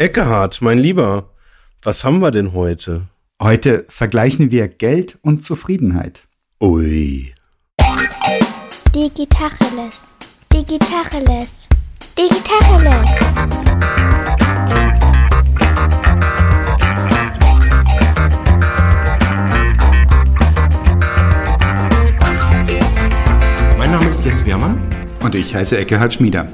Eckehard, mein Lieber, was haben wir denn heute? Heute vergleichen wir Geld und Zufriedenheit. Ui. Digitacheles. Digitacheles. Digitacheles. Mein Name ist Jens Wehrmann. Und ich heiße Eckehard Schmieder.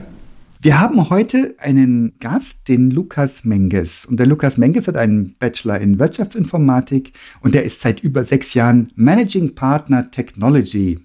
Wir haben heute einen Gast, den Lukas Menges. Und der Lukas Menges hat einen Bachelor in Wirtschaftsinformatik und der ist seit über sechs Jahren Managing Partner Technology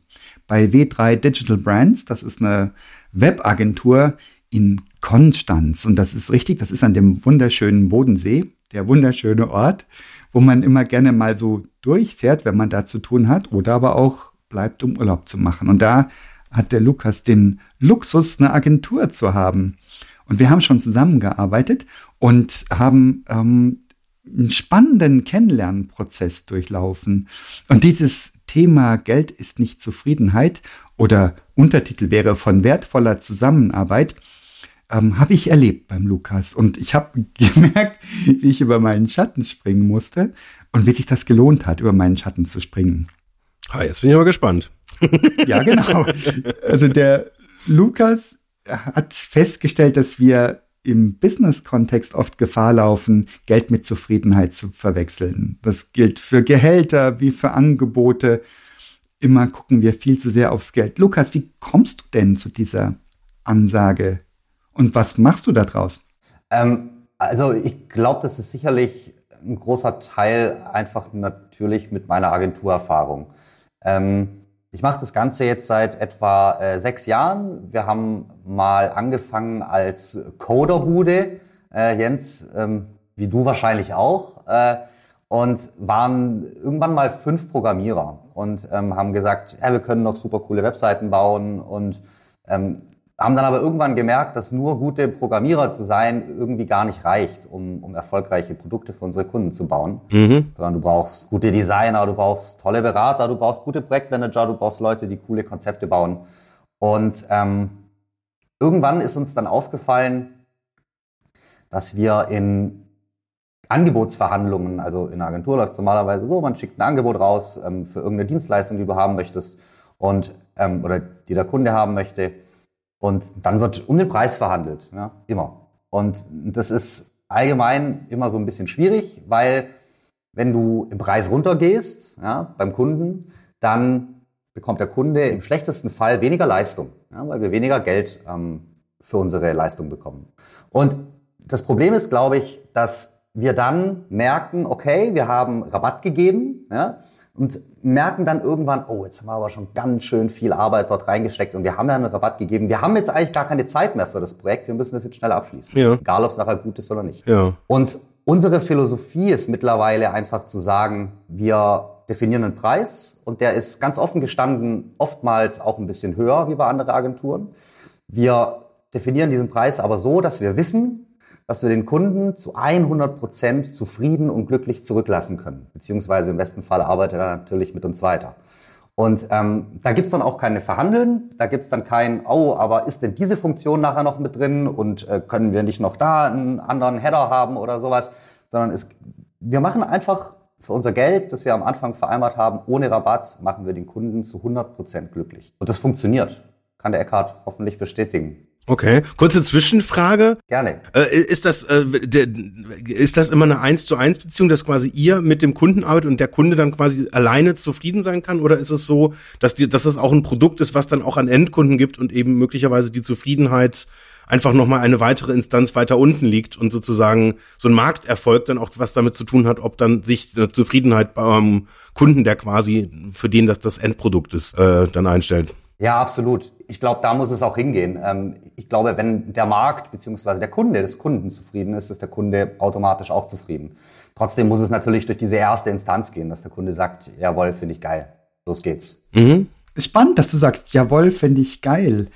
bei W3 Digital Brands. Das ist eine Webagentur in Konstanz. Und das ist richtig, das ist an dem wunderschönen Bodensee, der wunderschöne Ort, wo man immer gerne mal so durchfährt, wenn man da zu tun hat, oder aber auch bleibt, um Urlaub zu machen. Und da hat der Lukas den Luxus, eine Agentur zu haben. Und wir haben schon zusammengearbeitet und haben ähm, einen spannenden Kennenlernprozess durchlaufen. Und dieses Thema Geld ist nicht Zufriedenheit oder Untertitel wäre von wertvoller Zusammenarbeit, ähm, habe ich erlebt beim Lukas. Und ich habe gemerkt, wie ich über meinen Schatten springen musste und wie sich das gelohnt hat, über meinen Schatten zu springen. Ah, jetzt bin ich aber gespannt. Ja, genau. Also der Lukas hat festgestellt, dass wir im Business-Kontext oft Gefahr laufen, Geld mit Zufriedenheit zu verwechseln. Das gilt für Gehälter wie für Angebote. Immer gucken wir viel zu sehr aufs Geld. Lukas, wie kommst du denn zu dieser Ansage und was machst du da draus? Ähm, also ich glaube, das ist sicherlich ein großer Teil einfach natürlich mit meiner Agenturerfahrung. Ähm, ich mache das Ganze jetzt seit etwa äh, sechs Jahren. Wir haben mal angefangen als Coderbude, äh, Jens, ähm, wie du wahrscheinlich auch, äh, und waren irgendwann mal fünf Programmierer und ähm, haben gesagt, ja, wir können noch super coole Webseiten bauen und ähm, haben dann aber irgendwann gemerkt, dass nur gute Programmierer zu sein irgendwie gar nicht reicht, um, um erfolgreiche Produkte für unsere Kunden zu bauen. Mhm. Sondern du brauchst gute Designer, du brauchst tolle Berater, du brauchst gute Projektmanager, du brauchst Leute, die coole Konzepte bauen. Und ähm, irgendwann ist uns dann aufgefallen, dass wir in Angebotsverhandlungen, also in einer Agentur läuft es normalerweise so, man schickt ein Angebot raus ähm, für irgendeine Dienstleistung, die du haben möchtest und ähm, oder die der Kunde haben möchte. Und dann wird um den Preis verhandelt, ja, immer. Und das ist allgemein immer so ein bisschen schwierig, weil wenn du im Preis runtergehst, ja, beim Kunden, dann bekommt der Kunde im schlechtesten Fall weniger Leistung, ja, weil wir weniger Geld ähm, für unsere Leistung bekommen. Und das Problem ist, glaube ich, dass wir dann merken, okay, wir haben Rabatt gegeben, ja, und merken dann irgendwann, oh, jetzt haben wir aber schon ganz schön viel Arbeit dort reingesteckt und wir haben ja einen Rabatt gegeben. Wir haben jetzt eigentlich gar keine Zeit mehr für das Projekt. Wir müssen das jetzt schnell abschließen. Ja. Egal, ob es nachher gut ist oder nicht. Ja. Und unsere Philosophie ist mittlerweile einfach zu sagen, wir definieren einen Preis und der ist ganz offen gestanden oftmals auch ein bisschen höher wie bei anderen Agenturen. Wir definieren diesen Preis aber so, dass wir wissen, dass wir den Kunden zu 100 Prozent zufrieden und glücklich zurücklassen können. Beziehungsweise im besten Fall arbeitet er natürlich mit uns weiter. Und ähm, da gibt's dann auch keine Verhandeln, da gibt's dann kein, oh, aber ist denn diese Funktion nachher noch mit drin und äh, können wir nicht noch da einen anderen Header haben oder sowas, sondern es, wir machen einfach für unser Geld, das wir am Anfang vereinbart haben, ohne Rabatt, machen wir den Kunden zu 100 Prozent glücklich. Und das funktioniert, kann der Eckhart hoffentlich bestätigen. Okay, kurze Zwischenfrage. Gerne. Äh, ist das äh, der, ist das immer eine eins zu eins Beziehung, dass quasi ihr mit dem Kunden arbeitet und der Kunde dann quasi alleine zufrieden sein kann, oder ist es so, dass die, dass es auch ein Produkt ist, was dann auch an Endkunden gibt und eben möglicherweise die Zufriedenheit einfach nochmal eine weitere Instanz weiter unten liegt und sozusagen so ein Markterfolg dann auch was damit zu tun hat, ob dann sich eine Zufriedenheit beim Kunden, der quasi für den das das Endprodukt ist, äh, dann einstellt? Ja, absolut. Ich glaube, da muss es auch hingehen. Ähm, ich glaube, wenn der Markt bzw. der Kunde des Kunden zufrieden ist, ist der Kunde automatisch auch zufrieden. Trotzdem muss es natürlich durch diese erste Instanz gehen, dass der Kunde sagt, jawohl, finde ich geil. Los geht's. Mhm. Spannend, dass du sagst, jawohl, finde ich geil.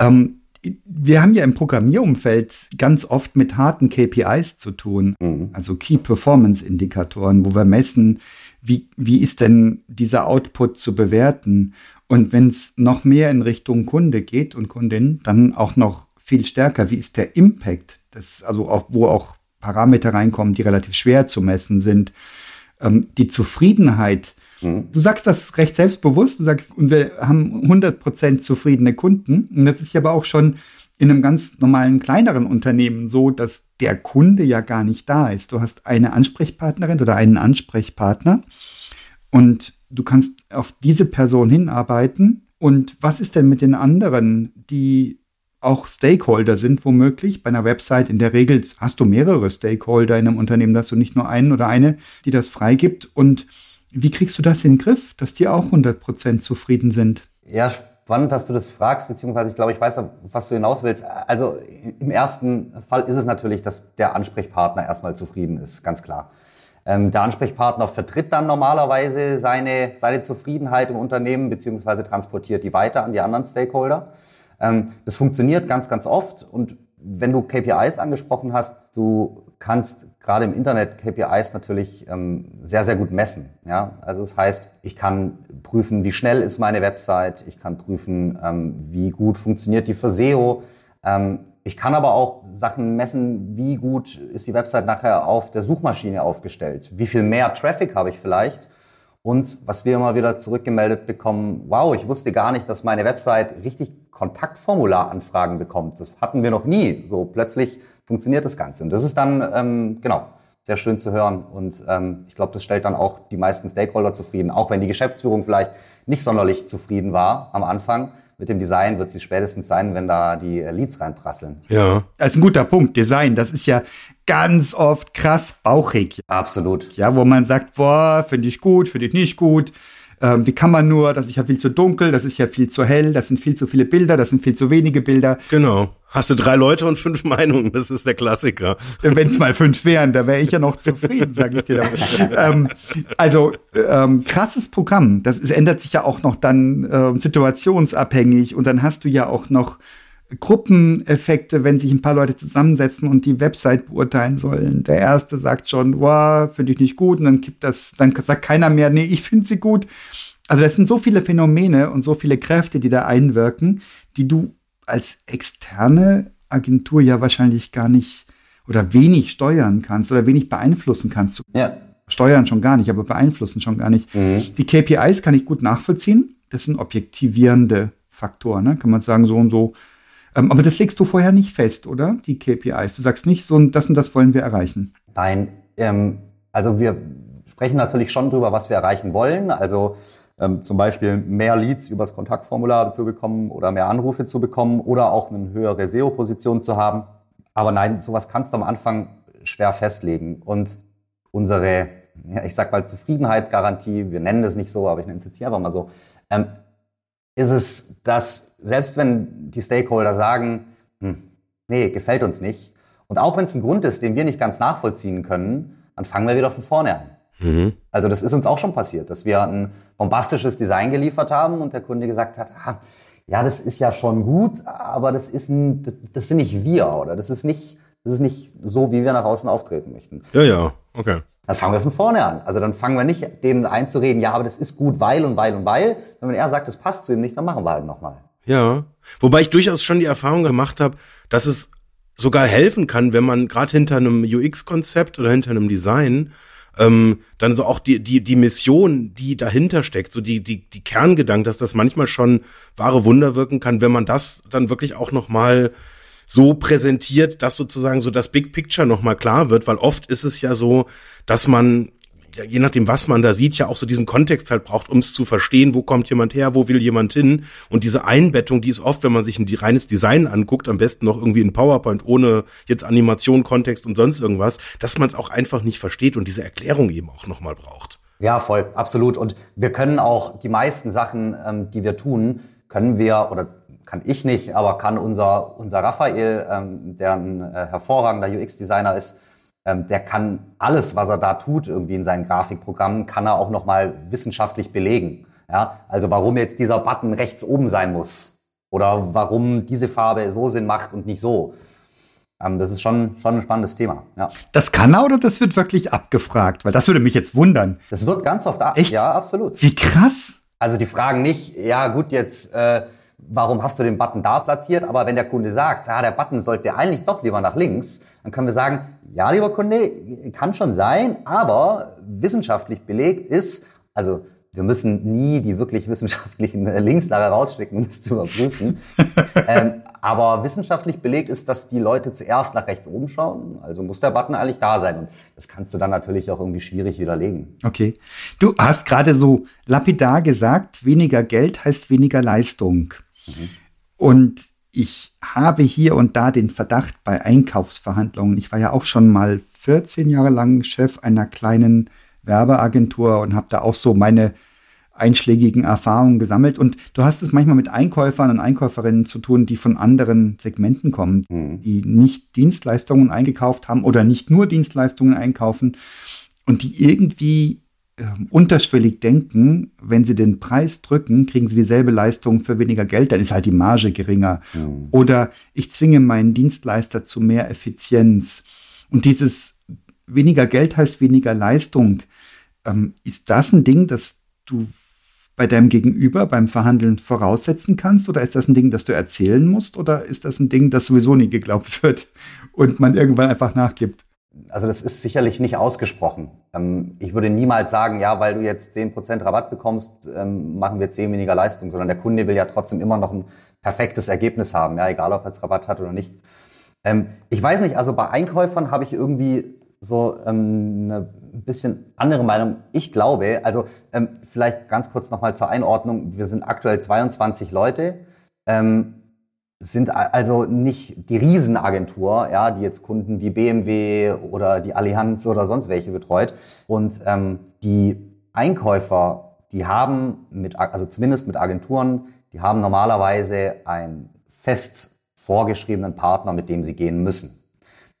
Ähm, wir haben ja im Programmierumfeld ganz oft mit harten KPIs zu tun, mhm. also Key Performance Indikatoren, wo wir messen, wie, wie ist denn dieser Output zu bewerten? Und wenn es noch mehr in Richtung Kunde geht und Kundin, dann auch noch viel stärker. Wie ist der Impact? Das, also auch, wo auch Parameter reinkommen, die relativ schwer zu messen sind. Ähm, die Zufriedenheit, mhm. du sagst das recht selbstbewusst, du sagst, und wir haben 100% zufriedene Kunden. Und das ist ja aber auch schon in einem ganz normalen kleineren Unternehmen so, dass der Kunde ja gar nicht da ist. Du hast eine Ansprechpartnerin oder einen Ansprechpartner und du kannst auf diese Person hinarbeiten. Und was ist denn mit den anderen, die auch Stakeholder sind, womöglich bei einer Website? In der Regel hast du mehrere Stakeholder in einem Unternehmen, da hast du nicht nur einen oder eine, die das freigibt. Und wie kriegst du das in den Griff, dass die auch 100% zufrieden sind? Ja, spannend, dass du das fragst, beziehungsweise ich glaube, ich weiß, was du hinaus willst. Also im ersten Fall ist es natürlich, dass der Ansprechpartner erstmal zufrieden ist, ganz klar. Ähm, der Ansprechpartner vertritt dann normalerweise seine, seine Zufriedenheit im Unternehmen beziehungsweise transportiert die weiter an die anderen Stakeholder. Ähm, das funktioniert ganz, ganz oft und wenn du KPIs angesprochen hast, du kannst gerade im Internet KPIs natürlich ähm, sehr, sehr gut messen. Ja? Also das heißt, ich kann prüfen, wie schnell ist meine Website, ich kann prüfen, wie gut funktioniert die für SEO. Ähm, ich kann aber auch Sachen messen, wie gut ist die Website nachher auf der Suchmaschine aufgestellt, wie viel mehr Traffic habe ich vielleicht. Und was wir immer wieder zurückgemeldet bekommen, wow, ich wusste gar nicht, dass meine Website richtig Kontaktformularanfragen bekommt. Das hatten wir noch nie. So plötzlich funktioniert das Ganze. Und das ist dann, ähm, genau, sehr schön zu hören. Und ähm, ich glaube, das stellt dann auch die meisten Stakeholder zufrieden, auch wenn die Geschäftsführung vielleicht nicht sonderlich zufrieden war am Anfang mit dem Design wird sie spätestens sein, wenn da die Leads reinprasseln. Ja. Das ist ein guter Punkt. Design, das ist ja ganz oft krass bauchig. Absolut. Ja, wo man sagt, boah, finde ich gut, finde ich nicht gut. Ähm, wie kann man nur, das ist ja viel zu dunkel, das ist ja viel zu hell, das sind viel zu viele Bilder, das sind viel zu wenige Bilder. Genau. Hast du drei Leute und fünf Meinungen, das ist der Klassiker. Wenn es mal fünf wären, da wäre ich ja noch zufrieden, sage ich dir. ähm, also ähm, krasses Programm. Das ist, ändert sich ja auch noch dann äh, situationsabhängig und dann hast du ja auch noch Gruppeneffekte, wenn sich ein paar Leute zusammensetzen und die Website beurteilen sollen. Der erste sagt schon, wow, finde ich nicht gut, und dann gibt das, dann sagt keiner mehr, nee, ich finde sie gut. Also es sind so viele Phänomene und so viele Kräfte, die da einwirken, die du als externe Agentur ja wahrscheinlich gar nicht oder wenig steuern kannst oder wenig beeinflussen kannst. Ja. Steuern schon gar nicht, aber beeinflussen schon gar nicht. Mhm. Die KPIs kann ich gut nachvollziehen. Das sind objektivierende Faktoren, ne? kann man sagen, so und so aber das legst du vorher nicht fest, oder? Die KPIs. Du sagst nicht, so das und das wollen wir erreichen. Nein, ähm, also wir sprechen natürlich schon drüber, was wir erreichen wollen. Also ähm, zum Beispiel mehr Leads übers Kontaktformular zu bekommen oder mehr Anrufe zu bekommen oder auch eine höhere SEO-Position zu haben. Aber nein, sowas kannst du am Anfang schwer festlegen. Und unsere, ja, ich sag mal, Zufriedenheitsgarantie, wir nennen das nicht so, aber ich nenne es jetzt hier einfach mal so, ähm, ist es, dass selbst wenn die Stakeholder sagen, hm, nee, gefällt uns nicht, und auch wenn es ein Grund ist, den wir nicht ganz nachvollziehen können, dann fangen wir wieder von vorne an. Mhm. Also das ist uns auch schon passiert, dass wir ein bombastisches Design geliefert haben und der Kunde gesagt hat, ah, ja, das ist ja schon gut, aber das ist ein, das sind nicht wir oder das ist nicht, das ist nicht so, wie wir nach außen auftreten möchten. Ja, ja, okay. Dann fangen wir von vorne an. Also dann fangen wir nicht dem einzureden, ja, aber das ist gut, weil und weil und weil. Und wenn er sagt, das passt zu ihm nicht, dann machen wir halt nochmal. Ja. Wobei ich durchaus schon die Erfahrung gemacht habe, dass es sogar helfen kann, wenn man gerade hinter einem UX-Konzept oder hinter einem Design ähm, dann so auch die die die Mission, die dahinter steckt, so die die die Kerngedanken, dass das manchmal schon wahre Wunder wirken kann, wenn man das dann wirklich auch noch mal so präsentiert, dass sozusagen so das Big Picture nochmal klar wird, weil oft ist es ja so, dass man je nachdem, was man da sieht, ja auch so diesen Kontext halt braucht, um es zu verstehen, wo kommt jemand her, wo will jemand hin. Und diese Einbettung, die ist oft, wenn man sich ein reines Design anguckt, am besten noch irgendwie in PowerPoint, ohne jetzt Animation, Kontext und sonst irgendwas, dass man es auch einfach nicht versteht und diese Erklärung eben auch nochmal braucht. Ja, voll, absolut. Und wir können auch die meisten Sachen, ähm, die wir tun, können wir oder kann ich nicht, aber kann unser, unser Raphael, ähm, der ein äh, hervorragender UX-Designer ist, ähm, der kann alles, was er da tut, irgendwie in seinen Grafikprogrammen, kann er auch nochmal wissenschaftlich belegen. Ja? Also warum jetzt dieser Button rechts oben sein muss oder warum diese Farbe so Sinn macht und nicht so. Ähm, das ist schon, schon ein spannendes Thema. Ja. Das kann er oder das wird wirklich abgefragt? Weil das würde mich jetzt wundern. Das wird ganz oft ab. Echt? Ja, absolut. Wie krass. Also die fragen nicht, ja gut, jetzt... Äh, warum hast du den Button da platziert? Aber wenn der Kunde sagt, ja, der Button sollte eigentlich doch lieber nach links, dann können wir sagen, ja, lieber Kunde, kann schon sein, aber wissenschaftlich belegt ist, also wir müssen nie die wirklich wissenschaftlichen Linkslager rausschicken, um das zu überprüfen. ähm, aber wissenschaftlich belegt ist, dass die Leute zuerst nach rechts oben schauen. Also muss der Button eigentlich da sein. Und das kannst du dann natürlich auch irgendwie schwierig widerlegen. Okay. Du hast gerade so lapidar gesagt, weniger Geld heißt weniger Leistung. Mhm. Und ich habe hier und da den Verdacht bei Einkaufsverhandlungen. Ich war ja auch schon mal 14 Jahre lang Chef einer kleinen Werbeagentur und habe da auch so meine einschlägigen Erfahrungen gesammelt. Und du hast es manchmal mit Einkäufern und Einkäuferinnen zu tun, die von anderen Segmenten kommen, mhm. die nicht Dienstleistungen eingekauft haben oder nicht nur Dienstleistungen einkaufen und die irgendwie äh, unterschwellig denken, wenn sie den Preis drücken, kriegen sie dieselbe Leistung für weniger Geld, dann ist halt die Marge geringer. Mhm. Oder ich zwinge meinen Dienstleister zu mehr Effizienz. Und dieses weniger Geld heißt weniger Leistung. Ähm, ist das ein Ding, das du bei deinem Gegenüber beim Verhandeln voraussetzen kannst? Oder ist das ein Ding, das du erzählen musst? Oder ist das ein Ding, das sowieso nie geglaubt wird und man irgendwann einfach nachgibt? Also das ist sicherlich nicht ausgesprochen. Ähm, ich würde niemals sagen, ja, weil du jetzt 10% Rabatt bekommst, ähm, machen wir 10 weniger Leistung, sondern der Kunde will ja trotzdem immer noch ein perfektes Ergebnis haben, ja, egal ob er jetzt Rabatt hat oder nicht. Ähm, ich weiß nicht, also bei Einkäufern habe ich irgendwie so eine bisschen andere Meinung. Ich glaube, also vielleicht ganz kurz nochmal zur Einordnung. Wir sind aktuell 22 Leute, sind also nicht die Riesenagentur, ja, die jetzt Kunden wie BMW oder die Allianz oder sonst welche betreut. Und ähm, die Einkäufer, die haben mit, also zumindest mit Agenturen, die haben normalerweise einen fest vorgeschriebenen Partner, mit dem sie gehen müssen.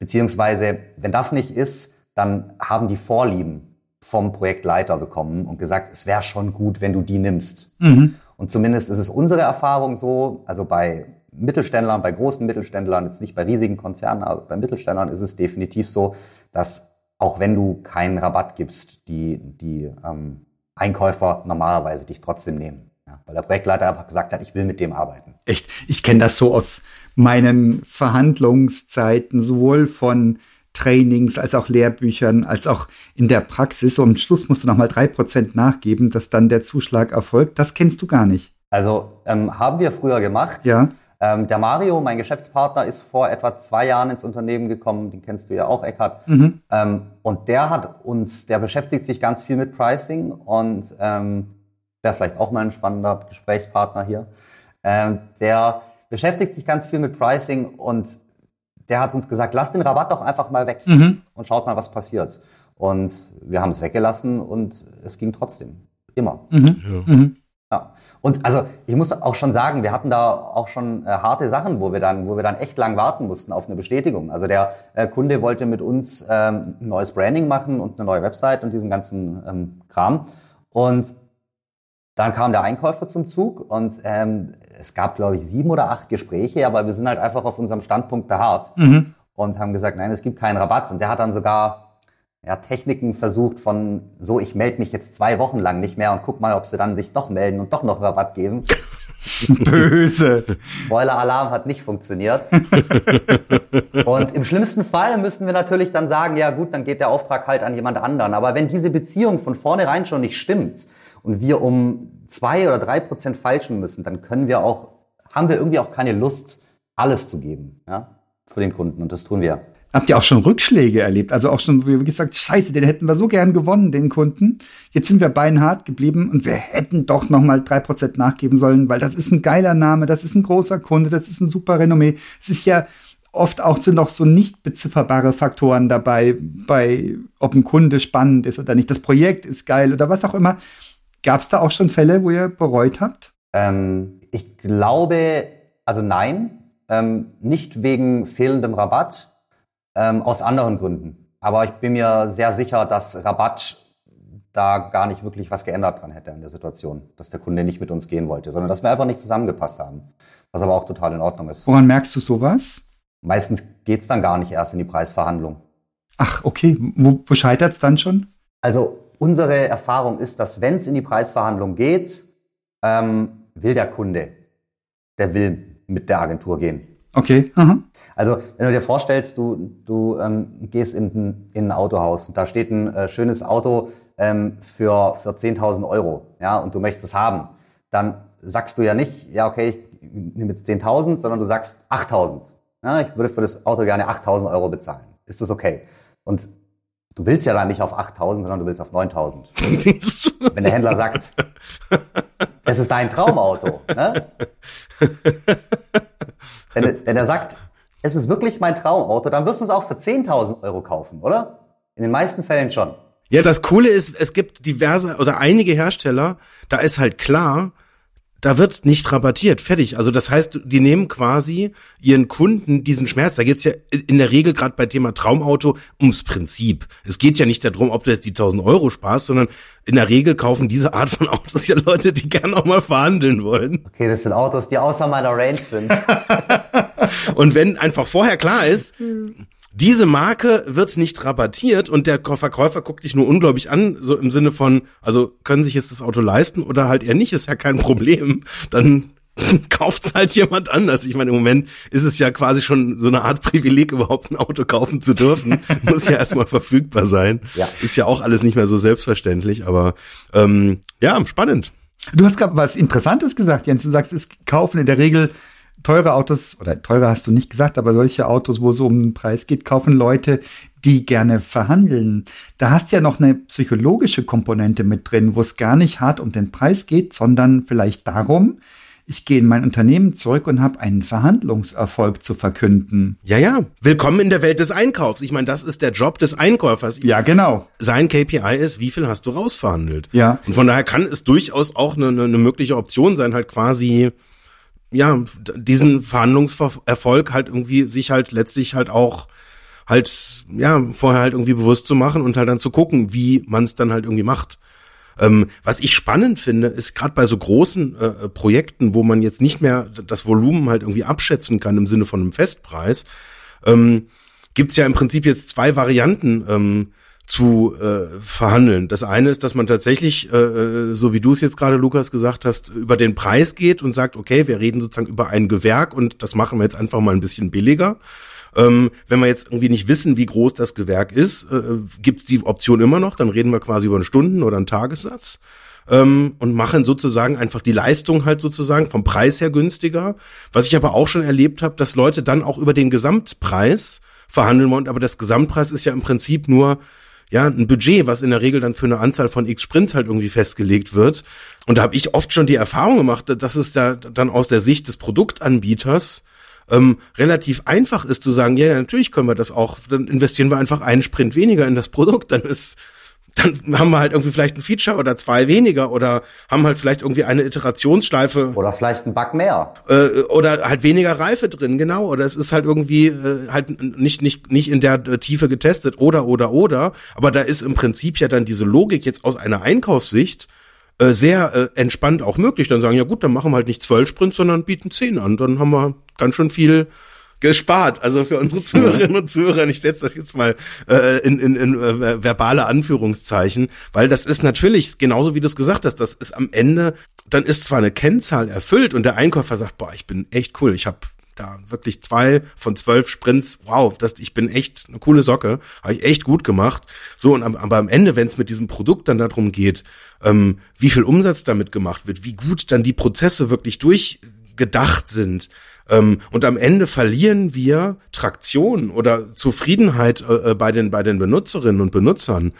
Beziehungsweise, wenn das nicht ist, dann haben die Vorlieben vom Projektleiter bekommen und gesagt, es wäre schon gut, wenn du die nimmst. Mhm. Und zumindest ist es unsere Erfahrung so, also bei Mittelständlern, bei großen Mittelständlern, jetzt nicht bei riesigen Konzernen, aber bei Mittelständlern ist es definitiv so, dass auch wenn du keinen Rabatt gibst, die, die ähm, Einkäufer normalerweise dich trotzdem nehmen. Ja, weil der Projektleiter einfach gesagt hat, ich will mit dem arbeiten. Echt? Ich kenne das so aus meinen Verhandlungszeiten, sowohl von Trainings als auch Lehrbüchern, als auch in der Praxis. Und am Schluss musst du nochmal drei Prozent nachgeben, dass dann der Zuschlag erfolgt. Das kennst du gar nicht. Also ähm, haben wir früher gemacht. Ja. Ähm, der Mario, mein Geschäftspartner, ist vor etwa zwei Jahren ins Unternehmen gekommen. Den kennst du ja auch, Eckhard. Mhm. Ähm, und der hat uns, der beschäftigt sich ganz viel mit Pricing und ähm, wäre vielleicht auch mal ein spannender Gesprächspartner hier. Ähm, der beschäftigt sich ganz viel mit Pricing und der hat uns gesagt, lasst den Rabatt doch einfach mal weg mhm. und schaut mal, was passiert. Und wir haben es weggelassen und es ging trotzdem. Immer. Mhm. Ja. Mhm. Ja. Und also ich muss auch schon sagen, wir hatten da auch schon äh, harte Sachen, wo wir dann, wo wir dann echt lang warten mussten auf eine Bestätigung. Also der äh, Kunde wollte mit uns ähm, ein neues Branding machen und eine neue Website und diesen ganzen ähm, Kram. Und dann kam der Einkäufer zum Zug und ähm, es gab, glaube ich, sieben oder acht Gespräche, aber wir sind halt einfach auf unserem Standpunkt beharrt mhm. und haben gesagt, nein, es gibt keinen Rabatt. Und der hat dann sogar ja, Techniken versucht von so, ich melde mich jetzt zwei Wochen lang nicht mehr und guck mal, ob sie dann sich doch melden und doch noch Rabatt geben. Böse. Spoiler-Alarm hat nicht funktioniert. und im schlimmsten Fall müssten wir natürlich dann sagen, ja gut, dann geht der Auftrag halt an jemand anderen. Aber wenn diese Beziehung von vornherein schon nicht stimmt, und wir um zwei oder drei Prozent falschen müssen, dann können wir auch, haben wir irgendwie auch keine Lust, alles zu geben, ja, für den Kunden. Und das tun wir. Habt ihr auch schon Rückschläge erlebt? Also auch schon, wie gesagt, scheiße, den hätten wir so gern gewonnen, den Kunden. Jetzt sind wir beinhart geblieben und wir hätten doch noch mal drei Prozent nachgeben sollen, weil das ist ein geiler Name, das ist ein großer Kunde, das ist ein super Renommee. Es ist ja oft auch sind noch so nicht bezifferbare Faktoren dabei, bei ob ein Kunde spannend ist oder nicht. Das Projekt ist geil oder was auch immer. Gab es da auch schon Fälle, wo ihr bereut habt? Ähm, ich glaube, also nein, ähm, nicht wegen fehlendem Rabatt, ähm, aus anderen Gründen. Aber ich bin mir sehr sicher, dass Rabatt da gar nicht wirklich was geändert dran hätte an der Situation, dass der Kunde nicht mit uns gehen wollte, sondern dass wir einfach nicht zusammengepasst haben. Was aber auch total in Ordnung ist. Woran merkst du sowas? Meistens geht's dann gar nicht erst in die Preisverhandlung. Ach, okay. Wo, wo scheitert's dann schon? Also unsere Erfahrung ist, dass wenn es in die Preisverhandlung geht, ähm, will der Kunde. der will mit der Agentur gehen. Okay. Mhm. Also wenn du dir vorstellst, du, du ähm, gehst in, in ein Autohaus und da steht ein äh, schönes Auto ähm, für, für 10.000 Euro ja, und du möchtest es haben, dann sagst du ja nicht, ja okay, ich nehme jetzt 10.000, sondern du sagst 8.000. Ja, ich würde für das Auto gerne 8.000 Euro bezahlen. Ist das okay? Und du willst ja dann nicht auf 8.000, sondern du willst auf 9.000. Wenn der Händler sagt, es ist dein Traumauto. Ne? Wenn, wenn er sagt, es ist wirklich mein Traumauto, dann wirst du es auch für 10.000 Euro kaufen, oder? In den meisten Fällen schon. Ja, das Coole ist, es gibt diverse oder einige Hersteller, da ist halt klar, da wird nicht rabattiert, fertig. Also das heißt, die nehmen quasi ihren Kunden diesen Schmerz. Da geht's ja in der Regel gerade bei Thema Traumauto ums Prinzip. Es geht ja nicht darum, ob du jetzt die 1000 Euro sparst, sondern in der Regel kaufen diese Art von Autos ja Leute, die gerne auch mal verhandeln wollen. Okay, das sind Autos, die außer meiner Range sind. Und wenn einfach vorher klar ist, diese Marke wird nicht rabattiert und der Verkäufer guckt dich nur unglaublich an, so im Sinne von, also können sich jetzt das Auto leisten oder halt eher nicht, ist ja kein Problem. Dann kauft's halt jemand anders. Ich meine, im Moment ist es ja quasi schon so eine Art Privileg, überhaupt ein Auto kaufen zu dürfen. Muss ja erstmal verfügbar sein. Ja. Ist ja auch alles nicht mehr so selbstverständlich, aber ähm, ja, spannend. Du hast gerade was Interessantes gesagt, Jens. Du sagst, es kaufen in der Regel teure Autos, oder teure hast du nicht gesagt, aber solche Autos, wo es um den Preis geht, kaufen Leute, die gerne verhandeln. Da hast du ja noch eine psychologische Komponente mit drin, wo es gar nicht hart um den Preis geht, sondern vielleicht darum, ich gehe in mein Unternehmen zurück und habe einen Verhandlungserfolg zu verkünden. Ja, ja. Willkommen in der Welt des Einkaufs. Ich meine, das ist der Job des Einkäufers. Ja, genau. Sein KPI ist, wie viel hast du rausverhandelt? Ja. Und von daher kann es durchaus auch eine, eine mögliche Option sein, halt quasi ja, diesen Verhandlungserfolg halt irgendwie sich halt letztlich halt auch halt, ja, vorher halt irgendwie bewusst zu machen und halt dann zu gucken, wie man es dann halt irgendwie macht. Ähm, was ich spannend finde, ist gerade bei so großen äh, Projekten, wo man jetzt nicht mehr das Volumen halt irgendwie abschätzen kann im Sinne von einem Festpreis, ähm, gibt's ja im Prinzip jetzt zwei Varianten. Ähm, zu äh, verhandeln. Das eine ist, dass man tatsächlich, äh, äh, so wie du es jetzt gerade, Lukas, gesagt hast, über den Preis geht und sagt, okay, wir reden sozusagen über ein Gewerk und das machen wir jetzt einfach mal ein bisschen billiger. Ähm, wenn wir jetzt irgendwie nicht wissen, wie groß das Gewerk ist, äh, gibt es die Option immer noch, dann reden wir quasi über einen Stunden- oder einen Tagessatz ähm, und machen sozusagen einfach die Leistung halt sozusagen vom Preis her günstiger. Was ich aber auch schon erlebt habe, dass Leute dann auch über den Gesamtpreis verhandeln wollen, aber das Gesamtpreis ist ja im Prinzip nur ja, ein Budget, was in der Regel dann für eine Anzahl von X Sprints halt irgendwie festgelegt wird. Und da habe ich oft schon die Erfahrung gemacht, dass es da dann aus der Sicht des Produktanbieters ähm, relativ einfach ist zu sagen, ja, natürlich können wir das auch, dann investieren wir einfach einen Sprint weniger in das Produkt, dann ist dann haben wir halt irgendwie vielleicht ein Feature oder zwei weniger oder haben halt vielleicht irgendwie eine Iterationsschleife. Oder vielleicht ein Bug mehr. Äh, oder halt weniger Reife drin, genau. Oder es ist halt irgendwie äh, halt nicht, nicht, nicht in der äh, Tiefe getestet oder, oder, oder. Aber da ist im Prinzip ja dann diese Logik jetzt aus einer Einkaufssicht äh, sehr äh, entspannt auch möglich. Dann sagen, ja gut, dann machen wir halt nicht zwölf Sprints, sondern bieten zehn an. Dann haben wir ganz schön viel gespart. Also für unsere Zuhörerinnen und Zuhörer, ich setze das jetzt mal äh, in, in, in äh, verbale Anführungszeichen, weil das ist natürlich, genauso wie du es gesagt hast, das ist am Ende, dann ist zwar eine Kennzahl erfüllt und der Einkäufer sagt, boah, ich bin echt cool, ich habe da wirklich zwei von zwölf Sprints, wow, das, ich bin echt eine coole Socke, habe ich echt gut gemacht. So, und aber am Ende, wenn es mit diesem Produkt dann darum geht, ähm, wie viel Umsatz damit gemacht wird, wie gut dann die Prozesse wirklich durchgedacht sind, ähm, und am Ende verlieren wir Traktion oder Zufriedenheit äh, äh, bei den, bei den Benutzerinnen und Benutzern.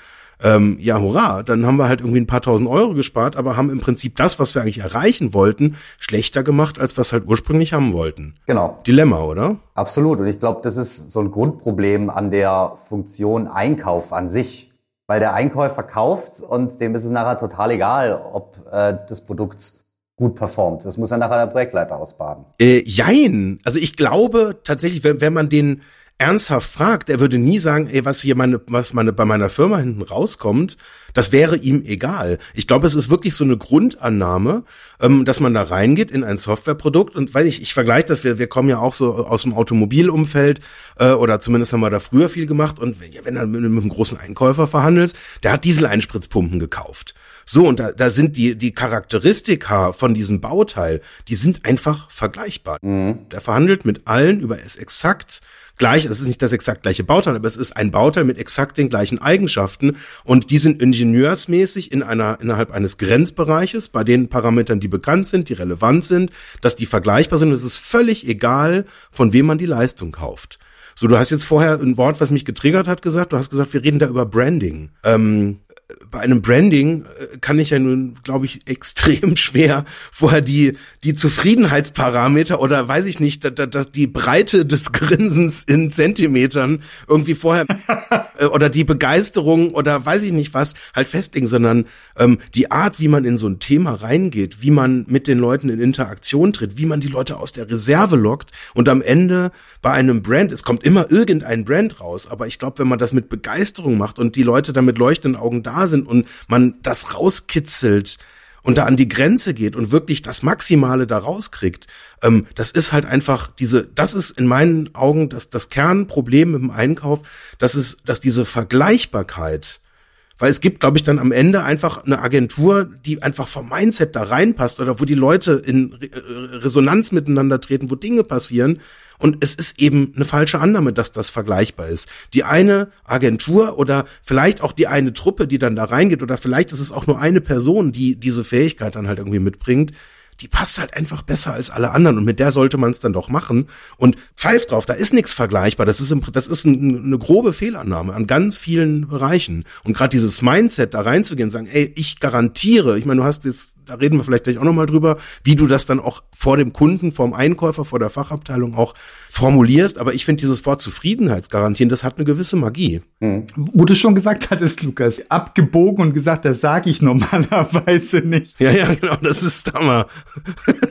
Ähm, ja, hurra, dann haben wir halt irgendwie ein paar tausend Euro gespart, aber haben im Prinzip das, was wir eigentlich erreichen wollten, schlechter gemacht, als was halt ursprünglich haben wollten. Genau. Dilemma, oder? Absolut. Und ich glaube, das ist so ein Grundproblem an der Funktion Einkauf an sich. Weil der Einkäufer kauft und dem ist es nachher total egal, ob äh, das Produkt gut performt. Das muss ja nachher der Projektleiter ausbaden. Äh, jein. Also ich glaube tatsächlich, wenn, wenn man den ernsthaft fragt, er würde nie sagen, ey, was hier meine, was meine, bei meiner Firma hinten rauskommt, das wäre ihm egal. Ich glaube, es ist wirklich so eine Grundannahme, ähm, dass man da reingeht in ein Softwareprodukt und weil ich, ich vergleiche das, wir, wir kommen ja auch so aus dem Automobilumfeld äh, oder zumindest haben wir da früher viel gemacht und wenn, wenn du mit, mit einem großen Einkäufer verhandelst, der hat Diesel-Einspritzpumpen gekauft. So, und da, da sind die, die Charakteristika von diesem Bauteil, die sind einfach vergleichbar. Mhm. Der verhandelt mit allen über es exakt gleich, es ist nicht das exakt gleiche Bauteil, aber es ist ein Bauteil mit exakt den gleichen Eigenschaften und die sind ingenieursmäßig in einer, innerhalb eines Grenzbereiches, bei den Parametern, die bekannt sind, die relevant sind, dass die vergleichbar sind. Es ist völlig egal, von wem man die Leistung kauft. So, du hast jetzt vorher ein Wort, was mich getriggert hat, gesagt. Du hast gesagt, wir reden da über Branding. Ähm, bei einem Branding äh, kann ich ja nun, glaube ich, extrem schwer vorher die, die Zufriedenheitsparameter oder weiß ich nicht, dass, dass die Breite des Grinsens in Zentimetern irgendwie vorher äh, oder die Begeisterung oder weiß ich nicht was halt festlegen, sondern ähm, die Art, wie man in so ein Thema reingeht, wie man mit den Leuten in Interaktion tritt, wie man die Leute aus der Reserve lockt und am Ende bei einem Brand, es kommt immer irgendein Brand raus, aber ich glaube, wenn man das mit Begeisterung macht und die Leute dann mit leuchtenden Augen da sind und man das rauskitzelt und da an die Grenze geht und wirklich das Maximale da rauskriegt, ähm, das ist halt einfach diese, das ist in meinen Augen das, das Kernproblem dem Einkauf, das ist, dass diese Vergleichbarkeit, weil es gibt, glaube ich, dann am Ende einfach eine Agentur, die einfach vom Mindset da reinpasst oder wo die Leute in Resonanz miteinander treten, wo Dinge passieren, und es ist eben eine falsche Annahme, dass das vergleichbar ist. Die eine Agentur oder vielleicht auch die eine Truppe, die dann da reingeht, oder vielleicht ist es auch nur eine Person, die diese Fähigkeit dann halt irgendwie mitbringt, die passt halt einfach besser als alle anderen und mit der sollte man es dann doch machen. Und pfeift drauf, da ist nichts vergleichbar, das ist im, das ist ein, eine grobe Fehlannahme an ganz vielen Bereichen. Und gerade dieses Mindset da reinzugehen und sagen, ey, ich garantiere, ich meine, du hast jetzt da reden wir vielleicht gleich auch nochmal drüber, wie du das dann auch vor dem Kunden, vor dem Einkäufer, vor der Fachabteilung auch formulierst. Aber ich finde dieses Wort Zufriedenheitsgarantien, das hat eine gewisse Magie. Mhm. Wo du schon gesagt hattest, Lukas, abgebogen und gesagt, das sage ich normalerweise nicht. Ja, ja, genau, das ist Hammer.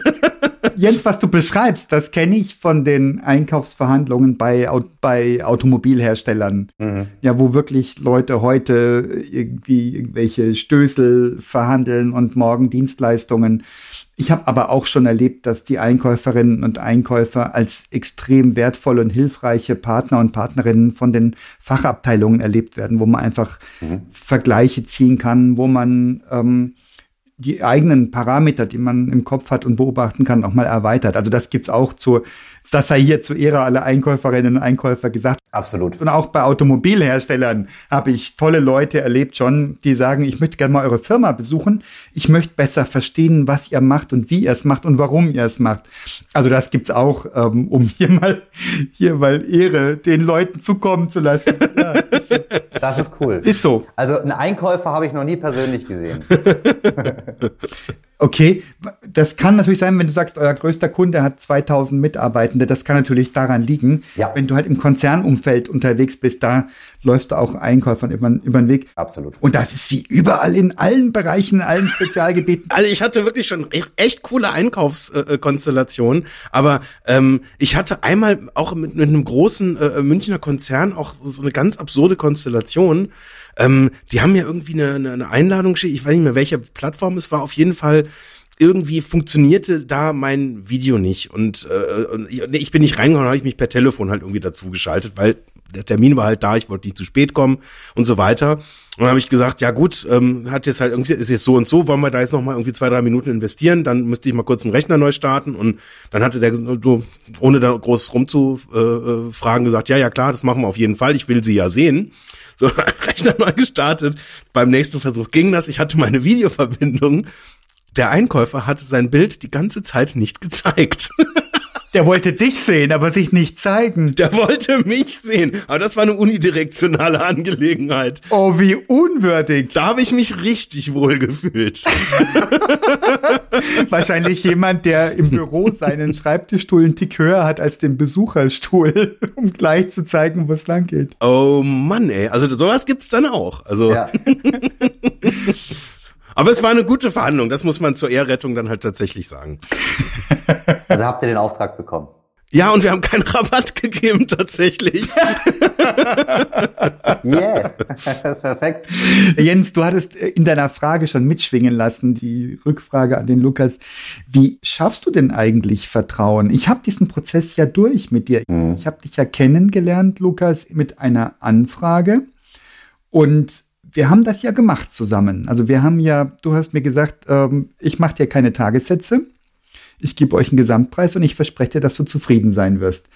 Jens, was du beschreibst, das kenne ich von den Einkaufsverhandlungen bei, bei Automobilherstellern. Mhm. Ja, wo wirklich Leute heute irgendwie irgendwelche Stößel verhandeln und morgen Dienstleistungen. Ich habe aber auch schon erlebt, dass die Einkäuferinnen und Einkäufer als extrem wertvolle und hilfreiche Partner und Partnerinnen von den Fachabteilungen erlebt werden, wo man einfach mhm. Vergleiche ziehen kann, wo man ähm, die eigenen Parameter, die man im Kopf hat und beobachten kann, auch mal erweitert. Also das gibt's auch zu, das sei hier zu Ehre aller Einkäuferinnen und Einkäufer gesagt. Absolut. Und auch bei Automobilherstellern habe ich tolle Leute erlebt schon, die sagen, ich möchte gerne mal eure Firma besuchen. Ich möchte besser verstehen, was ihr macht und wie ihr es macht und warum ihr es macht. Also das gibt's auch, ähm, um hier mal, hier mal Ehre den Leuten zukommen zu lassen. Ja, ist so. Das ist cool. Ist so. Also einen Einkäufer habe ich noch nie persönlich gesehen. Okay, das kann natürlich sein, wenn du sagst, euer größter Kunde hat 2000 Mitarbeitende. Das kann natürlich daran liegen. Ja. Wenn du halt im Konzernumfeld unterwegs bist, da läufst du auch Einkäufern über, über den Weg. Absolut. Und das ist wie überall in allen Bereichen, in allen Spezialgebieten. Also ich hatte wirklich schon echt coole Einkaufskonstellationen, aber ähm, ich hatte einmal auch mit, mit einem großen äh, Münchner Konzern auch so eine ganz absurde Konstellation. Ähm, die haben mir irgendwie eine, eine, Einladung geschickt, ich weiß nicht mehr, welche Plattform es war, auf jeden Fall irgendwie funktionierte da mein Video nicht. Und äh, ich bin nicht reingegangen, habe ich mich per Telefon halt irgendwie dazu geschaltet, weil der Termin war halt da, ich wollte nicht zu spät kommen und so weiter. Und dann habe ich gesagt, ja gut, ähm, hat jetzt halt irgendwie, ist jetzt so und so, wollen wir da jetzt noch mal irgendwie zwei, drei Minuten investieren, dann müsste ich mal kurz einen Rechner neu starten. Und dann hatte der so, ohne da groß rumzufragen, gesagt, ja, ja klar, das machen wir auf jeden Fall, ich will sie ja sehen. So, Rechner neu gestartet. Beim nächsten Versuch ging das. Ich hatte meine Videoverbindung. Der Einkäufer hat sein Bild die ganze Zeit nicht gezeigt. Der wollte dich sehen, aber sich nicht zeigen. Der wollte mich sehen. Aber das war eine unidirektionale Angelegenheit. Oh, wie unwürdig. Da habe ich mich richtig wohl gefühlt. Wahrscheinlich jemand, der im Büro seinen Schreibtischstuhl einen Tick höher hat als den Besucherstuhl, um gleich zu zeigen, wo es lang geht. Oh Mann, ey. Also sowas gibt's dann auch. Also. Ja. Aber es war eine gute Verhandlung, das muss man zur Ehrrettung dann halt tatsächlich sagen. Also habt ihr den Auftrag bekommen? Ja, und wir haben keinen Rabatt gegeben tatsächlich. yeah, perfekt. Jens, du hattest äh, in deiner Frage schon mitschwingen lassen, die Rückfrage an den Lukas. Wie schaffst du denn eigentlich Vertrauen? Ich habe diesen Prozess ja durch mit dir. Mhm. Ich habe dich ja kennengelernt, Lukas, mit einer Anfrage. Und wir haben das ja gemacht zusammen. Also wir haben ja, du hast mir gesagt, ähm, ich mache dir keine Tagessätze ich gebe euch einen Gesamtpreis und ich verspreche dir, dass du zufrieden sein wirst.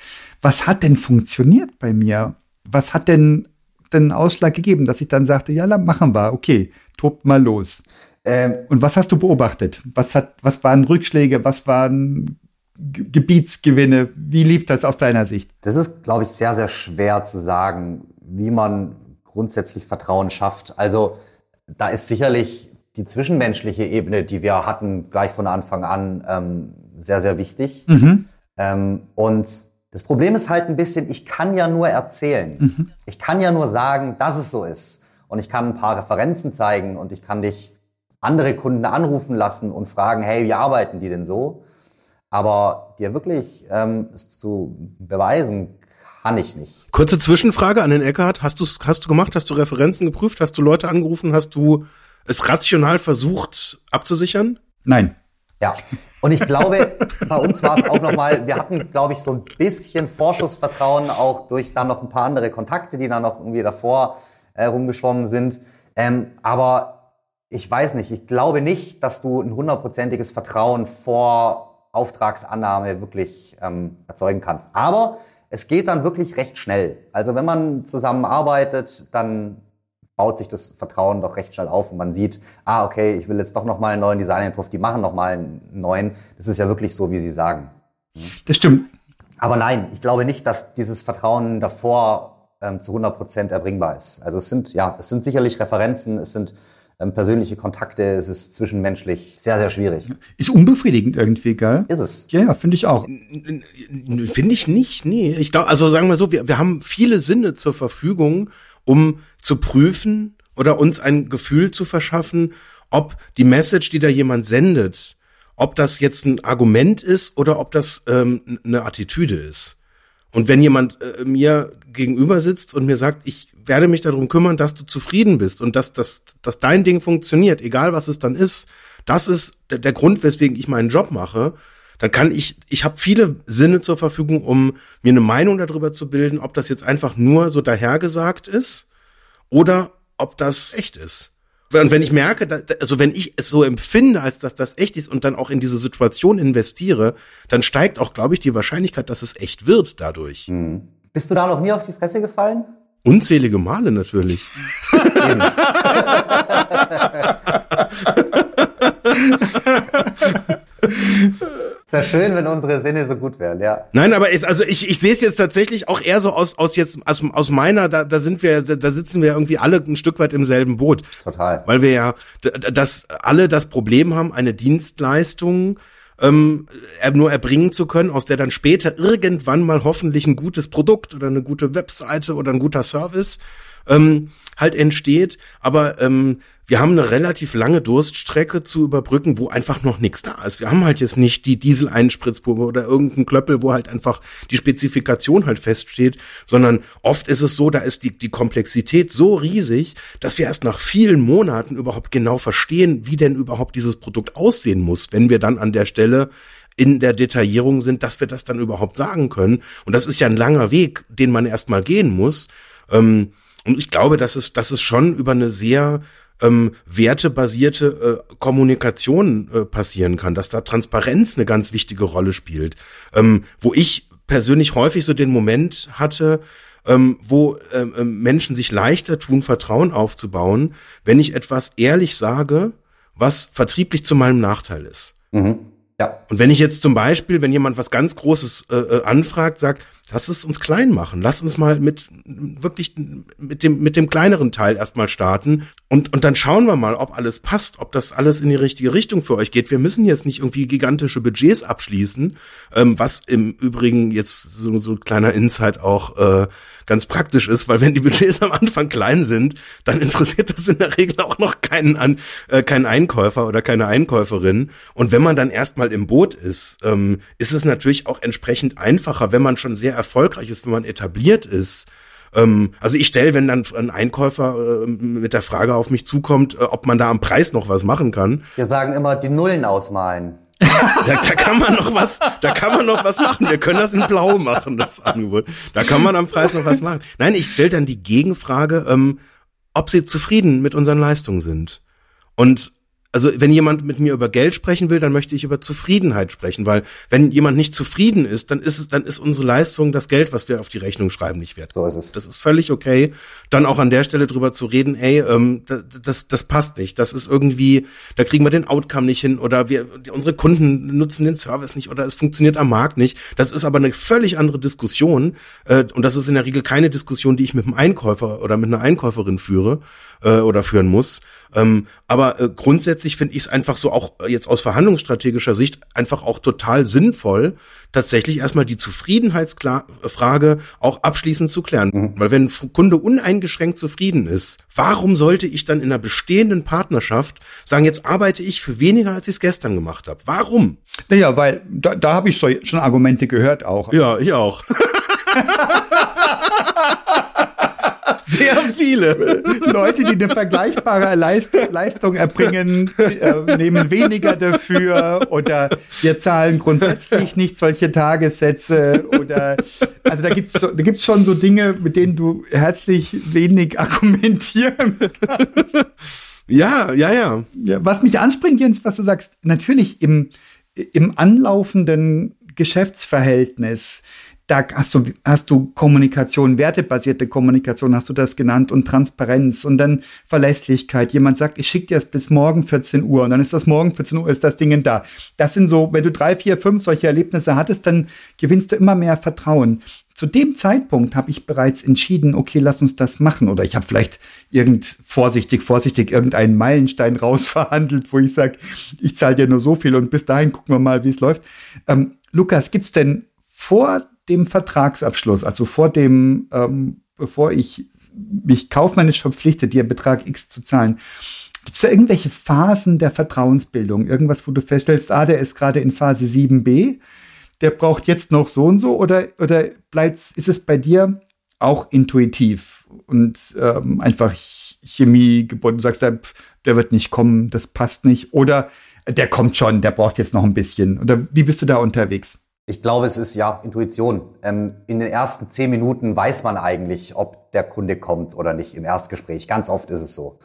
Was hat denn funktioniert bei mir? Was hat denn den Ausschlag gegeben, dass ich dann sagte, ja, machen wir, okay, tobt mal los. Ähm, und was hast du beobachtet? Was hat, was waren Rückschläge? Was waren Gebietsgewinne? Wie lief das aus deiner Sicht? Das ist, glaube ich, sehr, sehr schwer zu sagen, wie man grundsätzlich Vertrauen schafft. Also da ist sicherlich die zwischenmenschliche Ebene, die wir hatten, gleich von Anfang an ähm, sehr, sehr wichtig. Mhm. Ähm, und das Problem ist halt ein bisschen, ich kann ja nur erzählen. Mhm. Ich kann ja nur sagen, dass es so ist. Und ich kann ein paar Referenzen zeigen und ich kann dich andere Kunden anrufen lassen und fragen, hey, wie arbeiten die denn so? Aber dir wirklich ähm, es zu beweisen, kann ich nicht. Kurze Zwischenfrage an den Eckhardt. Hast du hast du gemacht? Hast du Referenzen geprüft? Hast du Leute angerufen? Hast du es rational versucht abzusichern? Nein. Ja, und ich glaube, bei uns war es auch nochmal, wir hatten, glaube ich, so ein bisschen Vorschussvertrauen auch durch dann noch ein paar andere Kontakte, die dann noch irgendwie davor äh, rumgeschwommen sind. Ähm, aber ich weiß nicht, ich glaube nicht, dass du ein hundertprozentiges Vertrauen vor Auftragsannahme wirklich ähm, erzeugen kannst. Aber es geht dann wirklich recht schnell. Also wenn man zusammenarbeitet, dann baut sich das Vertrauen doch recht schnell auf und man sieht, ah, okay, ich will jetzt doch nochmal einen neuen Designentwurf, die machen nochmal einen neuen. Das ist ja wirklich so, wie sie sagen. Das stimmt. Aber nein, ich glaube nicht, dass dieses Vertrauen davor ähm, zu 100 Prozent erbringbar ist. Also es sind, ja, es sind sicherlich Referenzen, es sind persönliche Kontakte, es ist zwischenmenschlich sehr, sehr schwierig. Ist unbefriedigend irgendwie, gell? Ist es. Ja, ja, finde ich auch. Finde ich nicht, nee. Ich glaube, also sagen wir so, wir, wir haben viele Sinne zur Verfügung, um zu prüfen oder uns ein Gefühl zu verschaffen, ob die Message, die da jemand sendet, ob das jetzt ein Argument ist oder ob das ähm, eine Attitüde ist. Und wenn jemand äh, mir gegenüber sitzt und mir sagt, ich werde mich darum kümmern, dass du zufrieden bist und dass, dass, dass dein Ding funktioniert, egal was es dann ist, das ist der, der Grund, weswegen ich meinen Job mache, dann kann ich, ich habe viele Sinne zur Verfügung, um mir eine Meinung darüber zu bilden, ob das jetzt einfach nur so dahergesagt ist oder ob das echt ist. Und wenn ich merke, dass, also wenn ich es so empfinde, als dass das echt ist und dann auch in diese Situation investiere, dann steigt auch, glaube ich, die Wahrscheinlichkeit, dass es echt wird dadurch. Hm. Bist du da noch nie auf die Fresse gefallen? Unzählige Male natürlich. Es wäre schön, wenn unsere Sinne so gut wären, ja. Nein, aber ist, also ich, ich sehe es jetzt tatsächlich auch eher so aus, aus jetzt aus, aus meiner, da, da sind wir, da sitzen wir irgendwie alle ein Stück weit im selben Boot. Total. Weil wir ja, dass alle das Problem haben, eine Dienstleistung ähm, nur erbringen zu können, aus der dann später irgendwann mal hoffentlich ein gutes Produkt oder eine gute Webseite oder ein guter Service ähm, halt entsteht. Aber ähm, wir haben eine relativ lange Durststrecke zu überbrücken, wo einfach noch nichts da ist. Wir haben halt jetzt nicht die Diesel-Einspritzpumpe oder irgendeinen Klöppel, wo halt einfach die Spezifikation halt feststeht, sondern oft ist es so, da ist die, die Komplexität so riesig, dass wir erst nach vielen Monaten überhaupt genau verstehen, wie denn überhaupt dieses Produkt aussehen muss, wenn wir dann an der Stelle in der Detaillierung sind, dass wir das dann überhaupt sagen können. Und das ist ja ein langer Weg, den man erstmal gehen muss. Ähm, und ich glaube, dass es, dass es schon über eine sehr ähm, wertebasierte äh, Kommunikation äh, passieren kann, dass da Transparenz eine ganz wichtige Rolle spielt. Ähm, wo ich persönlich häufig so den Moment hatte, ähm, wo ähm, ähm, Menschen sich leichter tun, Vertrauen aufzubauen, wenn ich etwas ehrlich sage, was vertrieblich zu meinem Nachteil ist. Mhm. Ja. Und wenn ich jetzt zum Beispiel, wenn jemand was ganz Großes äh, äh anfragt, sagt, lass es uns klein machen. Lass uns mal mit wirklich mit dem mit dem kleineren Teil erstmal starten und und dann schauen wir mal, ob alles passt, ob das alles in die richtige Richtung für euch geht. Wir müssen jetzt nicht irgendwie gigantische Budgets abschließen, ähm, was im Übrigen jetzt so so kleiner Insight auch äh, ganz praktisch ist, weil wenn die Budgets am Anfang klein sind, dann interessiert das in der Regel auch noch keinen an äh, keinen Einkäufer oder keine Einkäuferin. Und wenn man dann erstmal im Boot ist, ähm, ist es natürlich auch entsprechend einfacher, wenn man schon sehr erfolgreich ist, wenn man etabliert ist. Ähm, also ich stelle, wenn dann ein Einkäufer äh, mit der Frage auf mich zukommt, äh, ob man da am Preis noch was machen kann. Wir sagen immer die Nullen ausmalen. Da, da kann man noch was, da kann man noch was machen. Wir können das in Blau machen, das Angebot. Da kann man am Preis noch was machen. Nein, ich stelle dann die Gegenfrage, ähm, ob sie zufrieden mit unseren Leistungen sind. Und also wenn jemand mit mir über Geld sprechen will, dann möchte ich über Zufriedenheit sprechen, weil wenn jemand nicht zufrieden ist, dann ist es, dann ist unsere Leistung das Geld, was wir auf die Rechnung schreiben, nicht wert. So ist es. Das ist völlig okay. Dann auch an der Stelle drüber zu reden, ey, ähm, das, das, das passt nicht. Das ist irgendwie, da kriegen wir den Outcome nicht hin oder wir, unsere Kunden nutzen den Service nicht oder es funktioniert am Markt nicht. Das ist aber eine völlig andere Diskussion äh, und das ist in der Regel keine Diskussion, die ich mit einem Einkäufer oder mit einer Einkäuferin führe äh, oder führen muss. Ähm, aber äh, grundsätzlich finde ich es einfach so auch jetzt aus verhandlungsstrategischer Sicht einfach auch total sinnvoll, tatsächlich erstmal die Zufriedenheitsfrage auch abschließend zu klären. Mhm. Weil wenn ein Kunde uneingeschränkt zufrieden ist, warum sollte ich dann in einer bestehenden Partnerschaft sagen, jetzt arbeite ich für weniger, als ich es gestern gemacht habe? Warum? Naja, weil da, da habe ich schon Argumente gehört auch. Ja, ich auch. Sehr viele. Leute, die eine vergleichbare Leist Leistung erbringen, äh, nehmen weniger dafür oder wir zahlen grundsätzlich nicht solche Tagessätze oder also da gibt's so, da gibt's schon so Dinge, mit denen du herzlich wenig argumentieren kannst. Ja, ja, ja, ja. Was mich anspringt, Jens, was du sagst, natürlich im, im anlaufenden Geschäftsverhältnis da hast du, hast du Kommunikation, wertebasierte Kommunikation, hast du das genannt, und Transparenz und dann Verlässlichkeit. Jemand sagt, ich schicke dir das bis morgen 14 Uhr und dann ist das morgen 14 Uhr, ist das Ding da. Das sind so, wenn du drei, vier, fünf solche Erlebnisse hattest, dann gewinnst du immer mehr Vertrauen. Zu dem Zeitpunkt habe ich bereits entschieden, okay, lass uns das machen. Oder ich habe vielleicht irgend vorsichtig, vorsichtig irgendeinen Meilenstein rausverhandelt, wo ich sage, ich zahle dir nur so viel und bis dahin gucken wir mal, wie es läuft. Ähm, Lukas, gibt's denn vor dem Vertragsabschluss, also vor dem, ähm, bevor ich mich kaufmännisch verpflichte, dir Betrag X zu zahlen, gibt es da irgendwelche Phasen der Vertrauensbildung? Irgendwas, wo du feststellst, ah, der ist gerade in Phase 7b, der braucht jetzt noch so und so, oder, oder bleibt, ist es bei dir auch intuitiv und ähm, einfach Chemie gebunden? Du sagst, der, der wird nicht kommen, das passt nicht, oder der kommt schon, der braucht jetzt noch ein bisschen. Oder wie bist du da unterwegs? Ich glaube, es ist ja Intuition. Ähm, in den ersten zehn Minuten weiß man eigentlich, ob der Kunde kommt oder nicht im Erstgespräch. Ganz oft ist es so.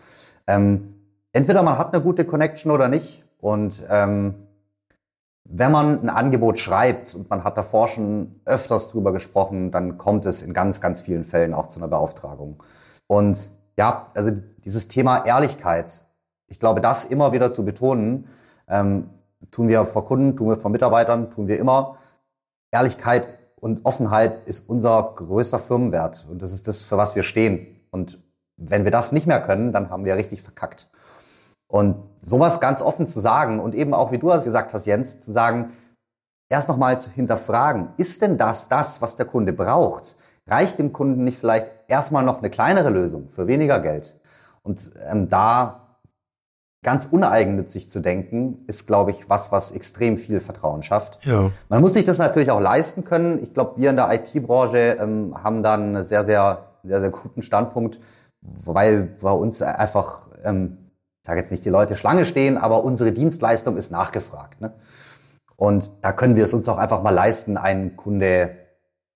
Ähm, entweder man hat eine gute Connection oder nicht. Und ähm, wenn man ein Angebot schreibt und man hat davor schon öfters drüber gesprochen, dann kommt es in ganz, ganz vielen Fällen auch zu einer Beauftragung. Und ja, also dieses Thema Ehrlichkeit, ich glaube, das immer wieder zu betonen, ähm, tun wir vor Kunden, tun wir vor Mitarbeitern, tun wir immer. Ehrlichkeit und Offenheit ist unser größter Firmenwert und das ist das, für was wir stehen. Und wenn wir das nicht mehr können, dann haben wir richtig verkackt. Und sowas ganz offen zu sagen und eben auch, wie du es gesagt hast, Jens, zu sagen, erst nochmal zu hinterfragen, ist denn das das, was der Kunde braucht? Reicht dem Kunden nicht vielleicht erstmal noch eine kleinere Lösung für weniger Geld? Und ähm, da ganz uneigennützig zu denken, ist, glaube ich, was, was extrem viel Vertrauen schafft. Ja. Man muss sich das natürlich auch leisten können. Ich glaube, wir in der IT-Branche ähm, haben da einen sehr, sehr, sehr, sehr guten Standpunkt, weil bei uns einfach, ähm, ich sage jetzt nicht, die Leute Schlange stehen, aber unsere Dienstleistung ist nachgefragt. Ne? Und da können wir es uns auch einfach mal leisten, einen Kunde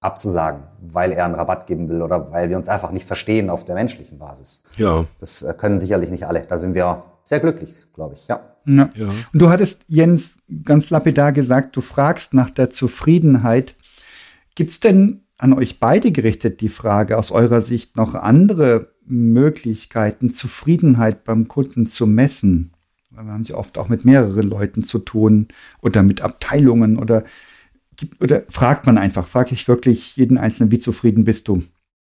abzusagen, weil er einen Rabatt geben will oder weil wir uns einfach nicht verstehen auf der menschlichen Basis. Ja. Das äh, können sicherlich nicht alle. Da sind wir sehr glücklich, glaube ich. Ja. ja. ja. Und du hattest, Jens, ganz lapidar gesagt, du fragst nach der Zufriedenheit. Gibt es denn an euch beide gerichtet die Frage, aus eurer Sicht noch andere Möglichkeiten, Zufriedenheit beim Kunden zu messen? Wir haben ja oft auch mit mehreren Leuten zu tun oder mit Abteilungen oder oder fragt man einfach, frage ich wirklich jeden Einzelnen, wie zufrieden bist du?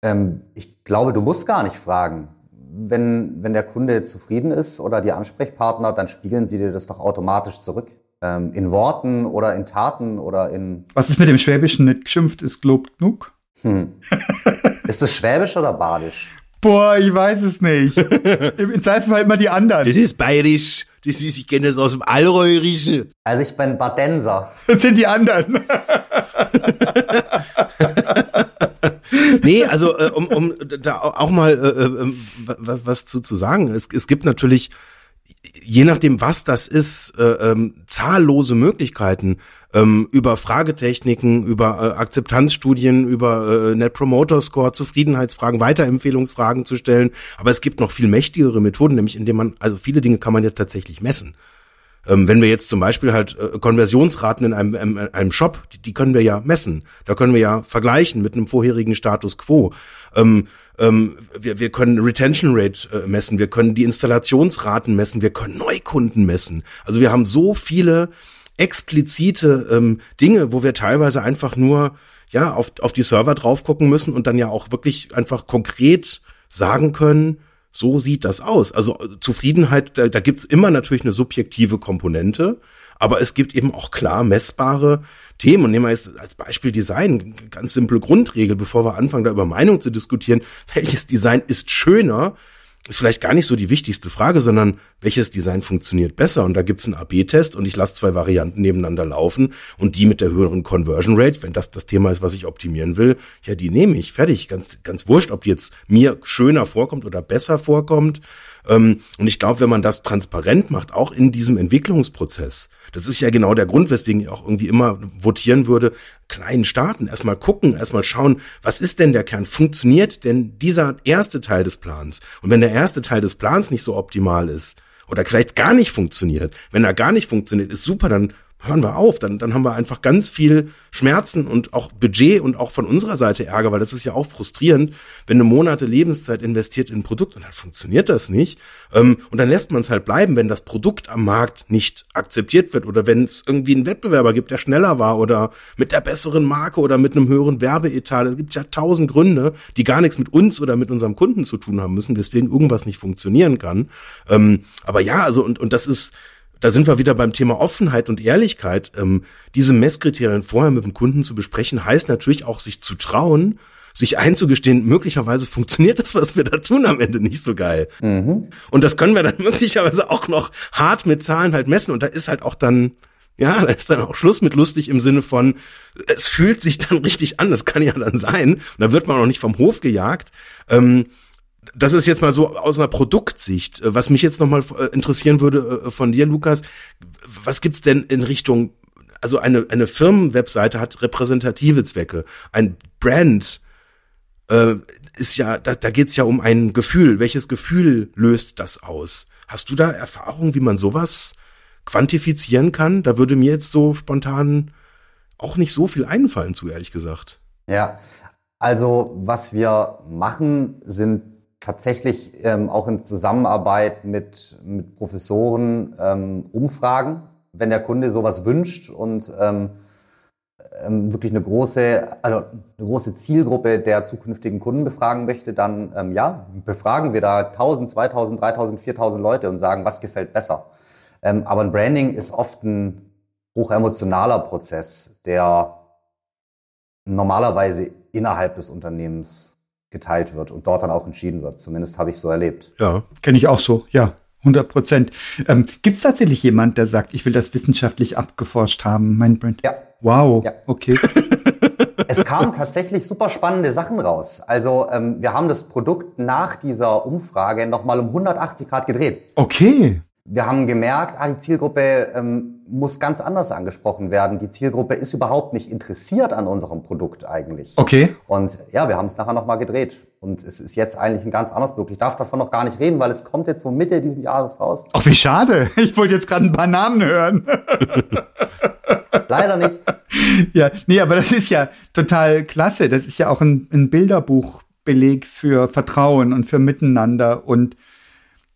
Ähm, ich glaube, du musst gar nicht fragen. Wenn, wenn der Kunde zufrieden ist oder die Ansprechpartner, dann spiegeln sie dir das doch automatisch zurück. Ähm, in Worten oder in Taten oder in. Was ist mit dem Schwäbischen nicht geschimpft, ist gelobt genug? Hm. ist das Schwäbisch oder Badisch? Boah, ich weiß es nicht. Im Zweifelsfall immer die anderen. Das ist bayerisch. Das ist, ich kenne das aus dem Allgäuerischen. Also ich bin Badenser. Das sind die anderen. nee, also äh, um, um da auch mal äh, äh, was, was zu, zu sagen. Es, es gibt natürlich je nachdem, was das ist, äh, ähm, zahllose Möglichkeiten ähm, über Fragetechniken, über äh, Akzeptanzstudien, über äh, Net Promoter Score, Zufriedenheitsfragen, Weiterempfehlungsfragen zu stellen. Aber es gibt noch viel mächtigere Methoden, nämlich indem man, also viele Dinge kann man ja tatsächlich messen. Ähm, wenn wir jetzt zum Beispiel halt äh, Konversionsraten in einem, einem, einem Shop, die, die können wir ja messen. Da können wir ja vergleichen mit einem vorherigen Status quo. Ähm, ähm, wir, wir können Retention Rate äh, messen, wir können die Installationsraten messen, wir können Neukunden messen. Also wir haben so viele explizite ähm, Dinge, wo wir teilweise einfach nur ja auf, auf die Server drauf gucken müssen und dann ja auch wirklich einfach konkret sagen können, so sieht das aus. Also Zufriedenheit, da, da gibt's immer natürlich eine subjektive Komponente, aber es gibt eben auch klar messbare Themen. Und nehmen wir jetzt als Beispiel Design, ganz simple Grundregel, bevor wir anfangen, da über Meinung zu diskutieren, welches Design ist schöner, ist vielleicht gar nicht so die wichtigste Frage, sondern welches Design funktioniert besser? Und da gibt's einen AB-Test und ich lasse zwei Varianten nebeneinander laufen und die mit der höheren Conversion Rate, wenn das das Thema ist, was ich optimieren will, ja, die nehme ich. Fertig. Ganz, ganz wurscht, ob die jetzt mir schöner vorkommt oder besser vorkommt. Ähm, und ich glaube, wenn man das transparent macht, auch in diesem Entwicklungsprozess, das ist ja genau der Grund, weswegen ich auch irgendwie immer votieren würde, kleinen Staaten erstmal gucken, erstmal schauen, was ist denn der Kern? Funktioniert denn dieser erste Teil des Plans? Und wenn der erste Teil des Plans nicht so optimal ist, oder vielleicht gar nicht funktioniert, wenn er gar nicht funktioniert, ist super, dann hören wir auf, dann, dann haben wir einfach ganz viel Schmerzen und auch Budget und auch von unserer Seite Ärger, weil das ist ja auch frustrierend, wenn eine Monate Lebenszeit investiert in ein Produkt und dann funktioniert das nicht. Ähm, und dann lässt man es halt bleiben, wenn das Produkt am Markt nicht akzeptiert wird oder wenn es irgendwie einen Wettbewerber gibt, der schneller war oder mit der besseren Marke oder mit einem höheren Werbeetat. Es gibt ja tausend Gründe, die gar nichts mit uns oder mit unserem Kunden zu tun haben müssen, weswegen irgendwas nicht funktionieren kann. Ähm, aber ja, also und, und das ist, da sind wir wieder beim Thema Offenheit und Ehrlichkeit. Ähm, diese Messkriterien vorher mit dem Kunden zu besprechen, heißt natürlich auch, sich zu trauen, sich einzugestehen, möglicherweise funktioniert das, was wir da tun, am Ende nicht so geil. Mhm. Und das können wir dann möglicherweise auch noch hart mit Zahlen halt messen. Und da ist halt auch dann, ja, da ist dann auch Schluss mit lustig im Sinne von, es fühlt sich dann richtig an, das kann ja dann sein. Und da wird man auch nicht vom Hof gejagt. Ähm, das ist jetzt mal so aus einer Produktsicht. Äh, was mich jetzt nochmal äh, interessieren würde äh, von dir, Lukas, was gibt's denn in Richtung, also eine, eine Firmenwebseite hat repräsentative Zwecke, ein Brand ist ja, da, da geht's ja um ein Gefühl. Welches Gefühl löst das aus? Hast du da Erfahrung, wie man sowas quantifizieren kann? Da würde mir jetzt so spontan auch nicht so viel einfallen zu, ehrlich gesagt. Ja, also was wir machen, sind tatsächlich ähm, auch in Zusammenarbeit mit, mit Professoren ähm, Umfragen, wenn der Kunde sowas wünscht und ähm, ähm, wirklich eine große, also eine große Zielgruppe der zukünftigen Kunden befragen möchte, dann ähm, ja, befragen wir da 1000, 2000, 3000, 4000 Leute und sagen, was gefällt besser. Ähm, aber ein Branding ist oft ein hochemotionaler Prozess, der normalerweise innerhalb des Unternehmens geteilt wird und dort dann auch entschieden wird. Zumindest habe ich so erlebt. Ja, kenne ich auch so, ja. 100 Prozent. Ähm, Gibt es tatsächlich jemand, der sagt, ich will das wissenschaftlich abgeforscht haben, mein Brand? Ja. Wow, ja. okay. es kamen tatsächlich super spannende Sachen raus. Also ähm, wir haben das Produkt nach dieser Umfrage nochmal um 180 Grad gedreht. Okay. Wir haben gemerkt, ah, die Zielgruppe ähm, muss ganz anders angesprochen werden. Die Zielgruppe ist überhaupt nicht interessiert an unserem Produkt eigentlich. Okay. Und ja, wir haben es nachher nochmal gedreht. Und es ist jetzt eigentlich ein ganz anderes Produkt. Ich darf davon noch gar nicht reden, weil es kommt jetzt so Mitte diesen Jahres raus. Ach, wie schade. Ich wollte jetzt gerade ein paar Namen hören. Leider nicht. Ja, nee, aber das ist ja total klasse. Das ist ja auch ein, ein Bilderbuchbeleg für Vertrauen und für Miteinander und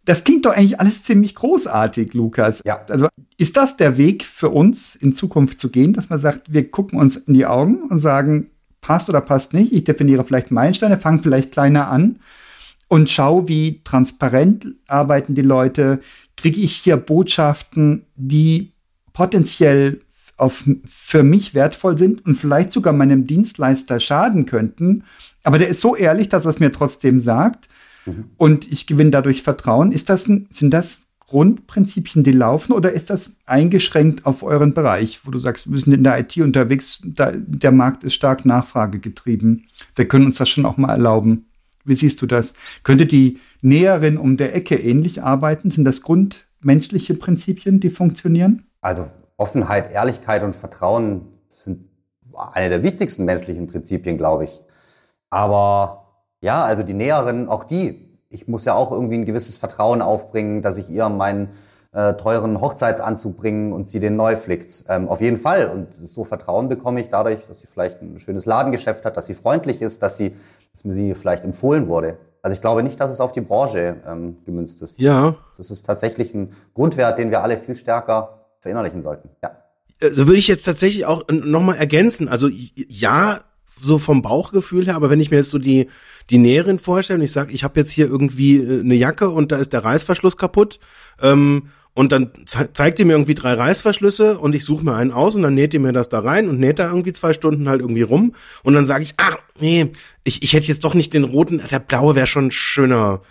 Das klingt doch eigentlich alles ziemlich großartig, Lukas. Ja. Also ist das der Weg für uns in Zukunft zu gehen, dass man sagt, wir gucken uns in die Augen und sagen, passt oder passt nicht. Ich definiere vielleicht Meilensteine, fange vielleicht kleiner an und schaue, wie transparent arbeiten die Leute. Kriege ich hier Botschaften, die potenziell auf, für mich wertvoll sind und vielleicht sogar meinem Dienstleister schaden könnten. Aber der ist so ehrlich, dass er es mir trotzdem sagt. Mhm. Und ich gewinne dadurch Vertrauen. Ist das, sind das Grundprinzipien, die laufen, oder ist das eingeschränkt auf euren Bereich, wo du sagst, wir sind in der IT unterwegs, da, der Markt ist stark nachfragegetrieben. Wir können uns das schon auch mal erlauben. Wie siehst du das? Könnte die Näherin um der Ecke ähnlich arbeiten? Sind das grundmenschliche Prinzipien, die funktionieren? Also Offenheit, Ehrlichkeit und Vertrauen sind eine der wichtigsten menschlichen Prinzipien, glaube ich. Aber ja, also die Näherin, auch die, ich muss ja auch irgendwie ein gewisses Vertrauen aufbringen, dass ich ihr meinen äh, teuren Hochzeitsanzug bringen und sie den neu flickt. Ähm, auf jeden Fall. Und so Vertrauen bekomme ich dadurch, dass sie vielleicht ein schönes Ladengeschäft hat, dass sie freundlich ist, dass sie, dass mir sie vielleicht empfohlen wurde. Also ich glaube nicht, dass es auf die Branche ähm, gemünzt ist. Ja. Das ist tatsächlich ein Grundwert, den wir alle viel stärker verinnerlichen sollten. Ja. So also würde ich jetzt tatsächlich auch nochmal ergänzen. Also ja, so vom Bauchgefühl her, aber wenn ich mir jetzt so die die Näherin vorstelle und ich sage, ich habe jetzt hier irgendwie äh, eine Jacke und da ist der Reißverschluss kaputt. Ähm, und dann ze zeigt ihr mir irgendwie drei Reißverschlüsse und ich suche mir einen aus und dann näht ihr mir das da rein und näht da irgendwie zwei Stunden halt irgendwie rum. Und dann sage ich, ach nee, ich, ich hätte jetzt doch nicht den roten, der blaue wäre schon schöner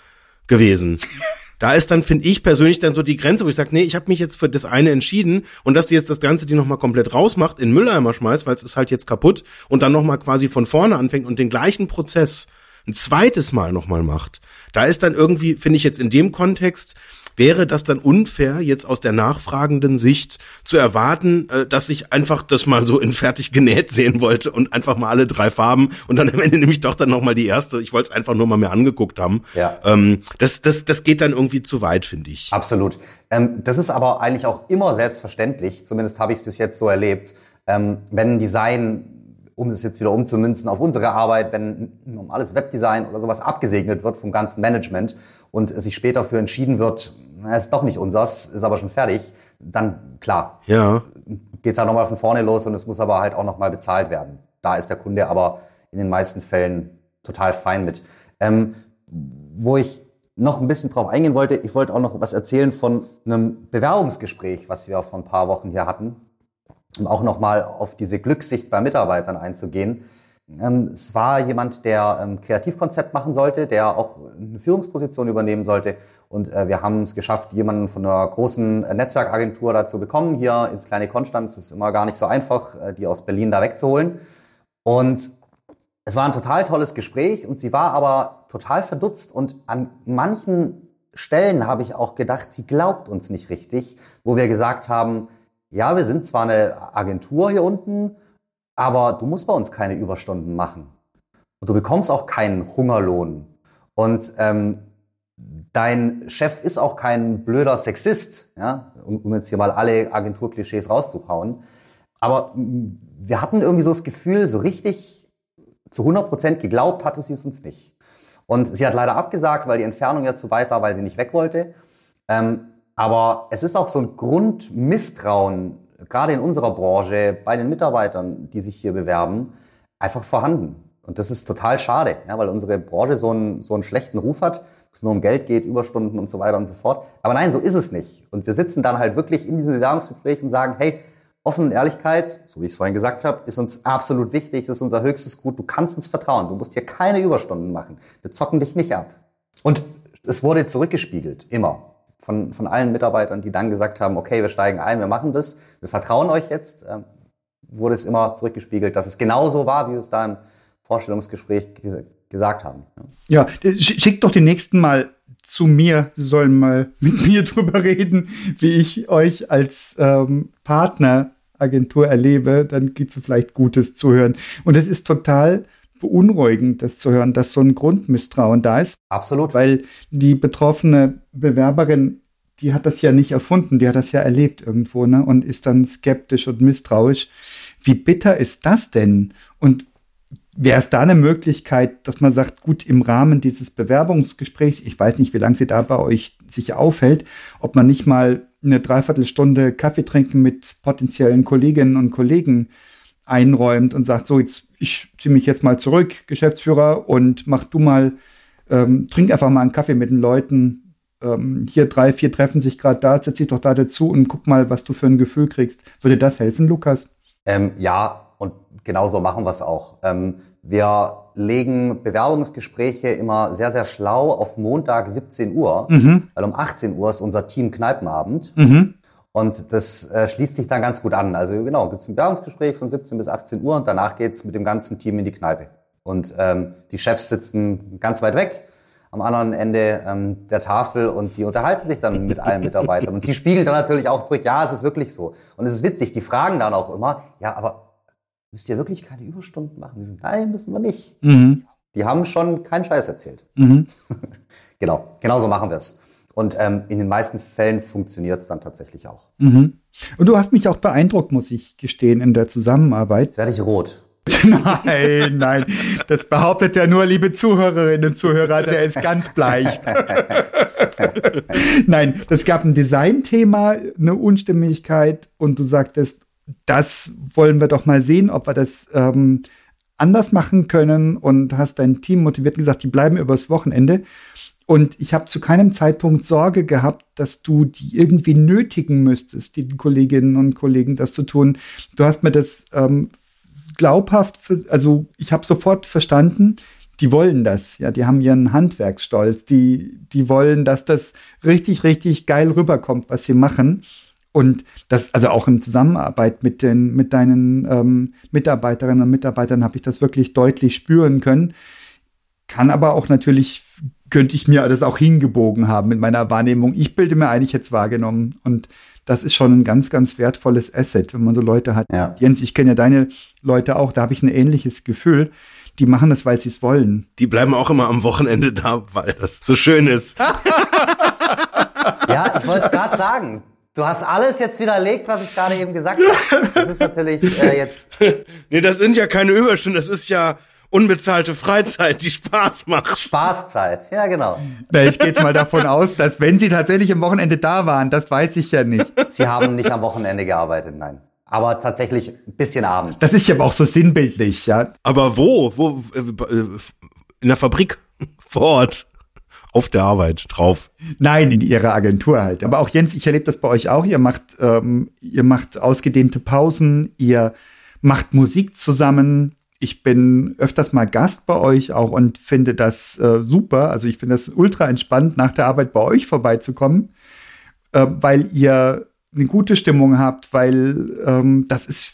gewesen. Da ist dann, finde ich persönlich, dann so die Grenze, wo ich sage, nee, ich habe mich jetzt für das eine entschieden. Und dass die jetzt das Ganze die nochmal komplett rausmacht, in Mülleimer schmeißt, weil es ist halt jetzt kaputt und dann nochmal quasi von vorne anfängt und den gleichen Prozess ein zweites Mal nochmal macht. Da ist dann irgendwie, finde ich jetzt in dem Kontext, wäre das dann unfair, jetzt aus der nachfragenden Sicht zu erwarten, äh, dass ich einfach das mal so in fertig genäht sehen wollte und einfach mal alle drei Farben und dann am Ende nehme ich doch dann nochmal die erste. Ich wollte es einfach nur mal mehr angeguckt haben. Ja. Ähm, das, das, das geht dann irgendwie zu weit, finde ich. Absolut. Ähm, das ist aber eigentlich auch immer selbstverständlich, zumindest habe ich es bis jetzt so erlebt, ähm, wenn Design um es jetzt wieder umzumünzen auf unsere Arbeit, wenn ein normales Webdesign oder sowas abgesegnet wird vom ganzen Management und sich später für entschieden wird, na, ist doch nicht unsers, ist aber schon fertig, dann klar, ja. geht's halt nochmal von vorne los und es muss aber halt auch nochmal bezahlt werden. Da ist der Kunde aber in den meisten Fällen total fein mit. Ähm, wo ich noch ein bisschen drauf eingehen wollte, ich wollte auch noch was erzählen von einem Bewerbungsgespräch, was wir vor ein paar Wochen hier hatten um auch nochmal auf diese Glückssicht bei Mitarbeitern einzugehen. Ähm, es war jemand, der ähm, Kreativkonzept machen sollte, der auch eine Führungsposition übernehmen sollte. Und äh, wir haben es geschafft, jemanden von einer großen äh, Netzwerkagentur dazu bekommen, hier ins kleine Konstanz. Es ist immer gar nicht so einfach, äh, die aus Berlin da wegzuholen. Und es war ein total tolles Gespräch und sie war aber total verdutzt und an manchen Stellen habe ich auch gedacht, sie glaubt uns nicht richtig, wo wir gesagt haben, ja, wir sind zwar eine Agentur hier unten, aber du musst bei uns keine Überstunden machen. Und du bekommst auch keinen Hungerlohn. Und ähm, dein Chef ist auch kein blöder Sexist, ja, um, um jetzt hier mal alle Agenturklischees rauszuhauen. Aber wir hatten irgendwie so das Gefühl, so richtig zu 100 Prozent geglaubt hatte sie es uns nicht. Und sie hat leider abgesagt, weil die Entfernung ja zu weit war, weil sie nicht weg wollte. Ähm, aber es ist auch so ein Grundmisstrauen, gerade in unserer Branche, bei den Mitarbeitern, die sich hier bewerben, einfach vorhanden. Und das ist total schade, ja, weil unsere Branche so einen, so einen schlechten Ruf hat, wo es nur um Geld geht, Überstunden und so weiter und so fort. Aber nein, so ist es nicht. Und wir sitzen dann halt wirklich in diesem Bewerbungsgespräch und sagen, hey, Offen und Ehrlichkeit, so wie ich es vorhin gesagt habe, ist uns absolut wichtig, das ist unser höchstes Gut. Du kannst uns vertrauen, du musst hier keine Überstunden machen. Wir zocken dich nicht ab. Und es wurde zurückgespiegelt, immer von, von allen Mitarbeitern, die dann gesagt haben, okay, wir steigen ein, wir machen das, wir vertrauen euch jetzt, ähm, wurde es immer zurückgespiegelt, dass es genauso war, wie wir es da im Vorstellungsgespräch gesagt haben. Ja, schickt doch den nächsten Mal zu mir, Sie sollen mal mit mir drüber reden, wie ich euch als ähm, Partneragentur erlebe, dann gibt es vielleicht Gutes zu hören. Und es ist total beunruhigend, das zu hören, dass so ein Grundmisstrauen da ist. Absolut. Weil die betroffene Bewerberin, die hat das ja nicht erfunden, die hat das ja erlebt irgendwo, ne? Und ist dann skeptisch und misstrauisch. Wie bitter ist das denn? Und Wäre es da eine Möglichkeit, dass man sagt, gut, im Rahmen dieses Bewerbungsgesprächs, ich weiß nicht, wie lange sie da bei euch sich aufhält, ob man nicht mal eine Dreiviertelstunde Kaffee trinken mit potenziellen Kolleginnen und Kollegen einräumt und sagt, so, jetzt, ich ziehe mich jetzt mal zurück, Geschäftsführer, und mach du mal, ähm, trink einfach mal einen Kaffee mit den Leuten. Ähm, hier drei, vier treffen sich gerade da, setz dich doch da dazu und guck mal, was du für ein Gefühl kriegst. Würde das helfen, Lukas? Ähm, ja, und genauso machen wir es auch. Ähm, wir legen Bewerbungsgespräche immer sehr, sehr schlau auf Montag 17 Uhr, mhm. weil um 18 Uhr ist unser Team Kneipenabend. Mhm. Und das äh, schließt sich dann ganz gut an. Also genau, gibt es ein Bewerbungsgespräch von 17 bis 18 Uhr und danach geht's mit dem ganzen Team in die Kneipe. Und ähm, die Chefs sitzen ganz weit weg am anderen Ende ähm, der Tafel und die unterhalten sich dann mit allen Mitarbeitern. Und die spiegeln dann natürlich auch zurück, ja, es ist wirklich so. Und es ist witzig, die fragen dann auch immer, ja, aber müsst ihr wirklich keine Überstunden machen? Die sagen, nein, müssen wir nicht. Mhm. Die haben schon keinen Scheiß erzählt. Mhm. genau, genauso machen wir es. Und ähm, in den meisten Fällen funktioniert es dann tatsächlich auch. Mhm. Und du hast mich auch beeindruckt, muss ich gestehen, in der Zusammenarbeit. Jetzt werde ich rot. nein, nein, das behauptet ja nur, liebe Zuhörerinnen und Zuhörer, der ist ganz bleich. nein, das gab ein Designthema, eine Unstimmigkeit und du sagtest, das wollen wir doch mal sehen, ob wir das ähm, anders machen können und hast dein Team motiviert und gesagt, die bleiben übers Wochenende. Und ich habe zu keinem Zeitpunkt Sorge gehabt, dass du die irgendwie nötigen müsstest, die Kolleginnen und Kollegen das zu tun. Du hast mir das ähm, glaubhaft, also ich habe sofort verstanden, die wollen das, ja, die haben ihren Handwerksstolz, die, die wollen, dass das richtig, richtig geil rüberkommt, was sie machen. Und das, also auch in Zusammenarbeit mit den, mit deinen ähm, Mitarbeiterinnen und Mitarbeitern habe ich das wirklich deutlich spüren können. Kann aber auch natürlich könnte ich mir das auch hingebogen haben mit meiner Wahrnehmung. Ich bilde mir ein, ich hätte es wahrgenommen. Und das ist schon ein ganz, ganz wertvolles Asset, wenn man so Leute hat. Ja. Jens, ich kenne ja deine Leute auch, da habe ich ein ähnliches Gefühl. Die machen das, weil sie es wollen. Die bleiben auch immer am Wochenende da, weil das so schön ist. ja, ich wollte es gerade sagen. Du hast alles jetzt widerlegt, was ich gerade eben gesagt habe. Das ist natürlich äh, jetzt. nee, das sind ja keine Überstunden, das ist ja unbezahlte Freizeit, die Spaß macht. Spaßzeit, ja genau. Na, ich gehe jetzt mal davon aus, dass wenn Sie tatsächlich am Wochenende da waren, das weiß ich ja nicht. Sie haben nicht am Wochenende gearbeitet, nein. Aber tatsächlich ein bisschen abends. Das ist ja auch so sinnbildlich, ja. Aber wo? Wo? Äh, in der Fabrik? Vor Ort? auf der Arbeit drauf. Nein, in ihrer Agentur halt. Aber auch Jens, ich erlebe das bei euch auch. Ihr macht, ähm, ihr macht ausgedehnte Pausen, ihr macht Musik zusammen, ich bin öfters mal Gast bei euch auch und finde das äh, super. Also ich finde das ultra entspannt, nach der Arbeit bei euch vorbeizukommen, äh, weil ihr eine gute Stimmung habt, weil ähm, das ist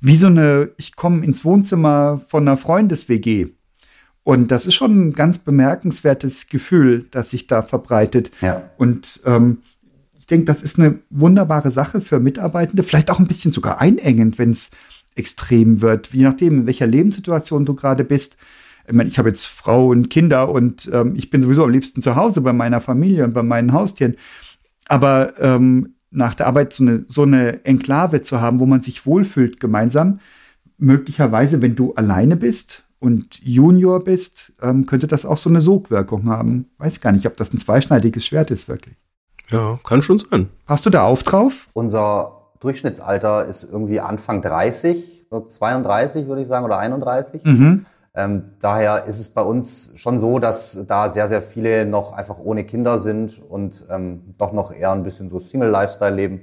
wie so eine, ich komme ins Wohnzimmer von einer Freundes-WG. Und das ist schon ein ganz bemerkenswertes Gefühl, das sich da verbreitet. Ja. Und ähm, ich denke, das ist eine wunderbare Sache für Mitarbeitende, vielleicht auch ein bisschen sogar einengend, wenn es extrem wird, je nachdem, in welcher Lebenssituation du gerade bist. Ich, meine, ich habe jetzt Frau und Kinder und ähm, ich bin sowieso am liebsten zu Hause bei meiner Familie und bei meinen Haustieren. Aber ähm, nach der Arbeit so eine, so eine Enklave zu haben, wo man sich wohlfühlt gemeinsam, möglicherweise, wenn du alleine bist und Junior bist, ähm, könnte das auch so eine Sogwirkung haben. Weiß gar nicht, ob das ein zweischneidiges Schwert ist, wirklich. Ja, kann schon sein. Hast du da auf drauf? Unser Durchschnittsalter ist irgendwie Anfang 30, so 32 würde ich sagen, oder 31. Mhm. Ähm, daher ist es bei uns schon so, dass da sehr, sehr viele noch einfach ohne Kinder sind und ähm, doch noch eher ein bisschen so Single-Lifestyle leben.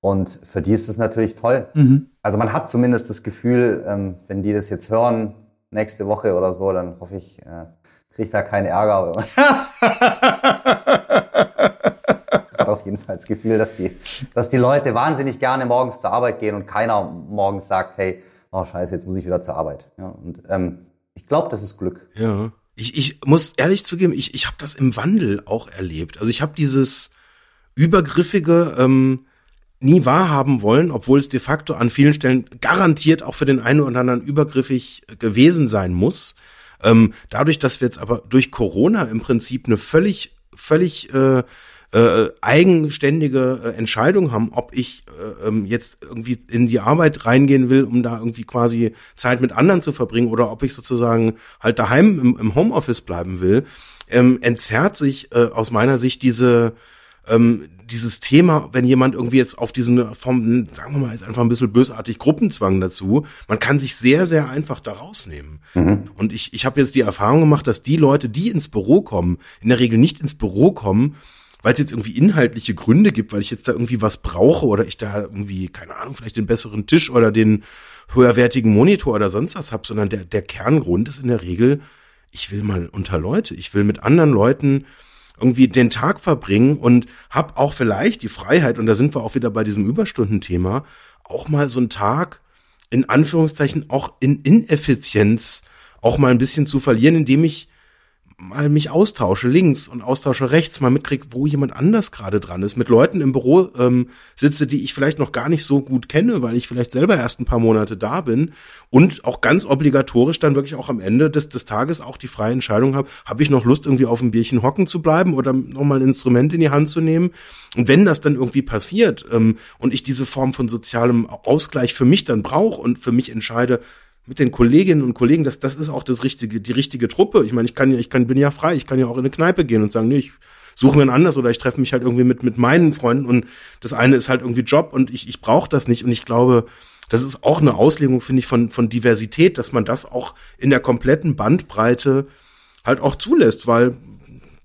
Und für die ist es natürlich toll. Mhm. Also man hat zumindest das Gefühl, ähm, wenn die das jetzt hören, nächste Woche oder so, dann hoffe ich, äh, kriege ich da keinen Ärger. auf jeden Fall das Gefühl, dass die, dass die Leute wahnsinnig gerne morgens zur Arbeit gehen und keiner morgens sagt, hey, oh scheiße, jetzt muss ich wieder zur Arbeit. Ja, und ähm, ich glaube, das ist Glück. Ja. Ich, ich muss ehrlich zugeben, ich, ich habe das im Wandel auch erlebt. Also ich habe dieses übergriffige ähm, nie wahrhaben wollen, obwohl es de facto an vielen Stellen garantiert auch für den einen oder anderen übergriffig gewesen sein muss. Ähm, dadurch, dass wir jetzt aber durch Corona im Prinzip eine völlig, völlig äh, äh, eigenständige äh, Entscheidung haben, ob ich äh, ähm, jetzt irgendwie in die Arbeit reingehen will, um da irgendwie quasi Zeit mit anderen zu verbringen oder ob ich sozusagen halt daheim im, im Homeoffice bleiben will, ähm, entzerrt sich äh, aus meiner Sicht diese ähm, dieses Thema, wenn jemand irgendwie jetzt auf diesen Form, sagen wir mal, ist einfach ein bisschen bösartig Gruppenzwang dazu, man kann sich sehr, sehr einfach da rausnehmen. Mhm. Und ich, ich habe jetzt die Erfahrung gemacht, dass die Leute, die ins Büro kommen, in der Regel nicht ins Büro kommen, weil es jetzt irgendwie inhaltliche Gründe gibt, weil ich jetzt da irgendwie was brauche oder ich da irgendwie, keine Ahnung, vielleicht den besseren Tisch oder den höherwertigen Monitor oder sonst was hab, sondern der, der Kerngrund ist in der Regel, ich will mal unter Leute, ich will mit anderen Leuten irgendwie den Tag verbringen und hab auch vielleicht die Freiheit, und da sind wir auch wieder bei diesem Überstundenthema, auch mal so einen Tag in Anführungszeichen auch in Ineffizienz auch mal ein bisschen zu verlieren, indem ich mal mich austausche links und austausche rechts, mal mitkriege, wo jemand anders gerade dran ist, mit Leuten im Büro ähm, sitze, die ich vielleicht noch gar nicht so gut kenne, weil ich vielleicht selber erst ein paar Monate da bin und auch ganz obligatorisch dann wirklich auch am Ende des, des Tages auch die freie Entscheidung habe, habe ich noch Lust irgendwie auf ein Bierchen hocken zu bleiben oder nochmal ein Instrument in die Hand zu nehmen? Und wenn das dann irgendwie passiert ähm, und ich diese Form von sozialem Ausgleich für mich dann brauche und für mich entscheide, mit den Kolleginnen und Kollegen, das, das ist auch das richtige, die richtige Truppe. Ich meine, ich kann ja, ich kann, bin ja frei, ich kann ja auch in eine Kneipe gehen und sagen, nee, ich suche mir ein anderes oder ich treffe mich halt irgendwie mit, mit meinen Freunden und das eine ist halt irgendwie Job und ich, ich brauche das nicht und ich glaube, das ist auch eine Auslegung, finde ich, von, von Diversität, dass man das auch in der kompletten Bandbreite halt auch zulässt, weil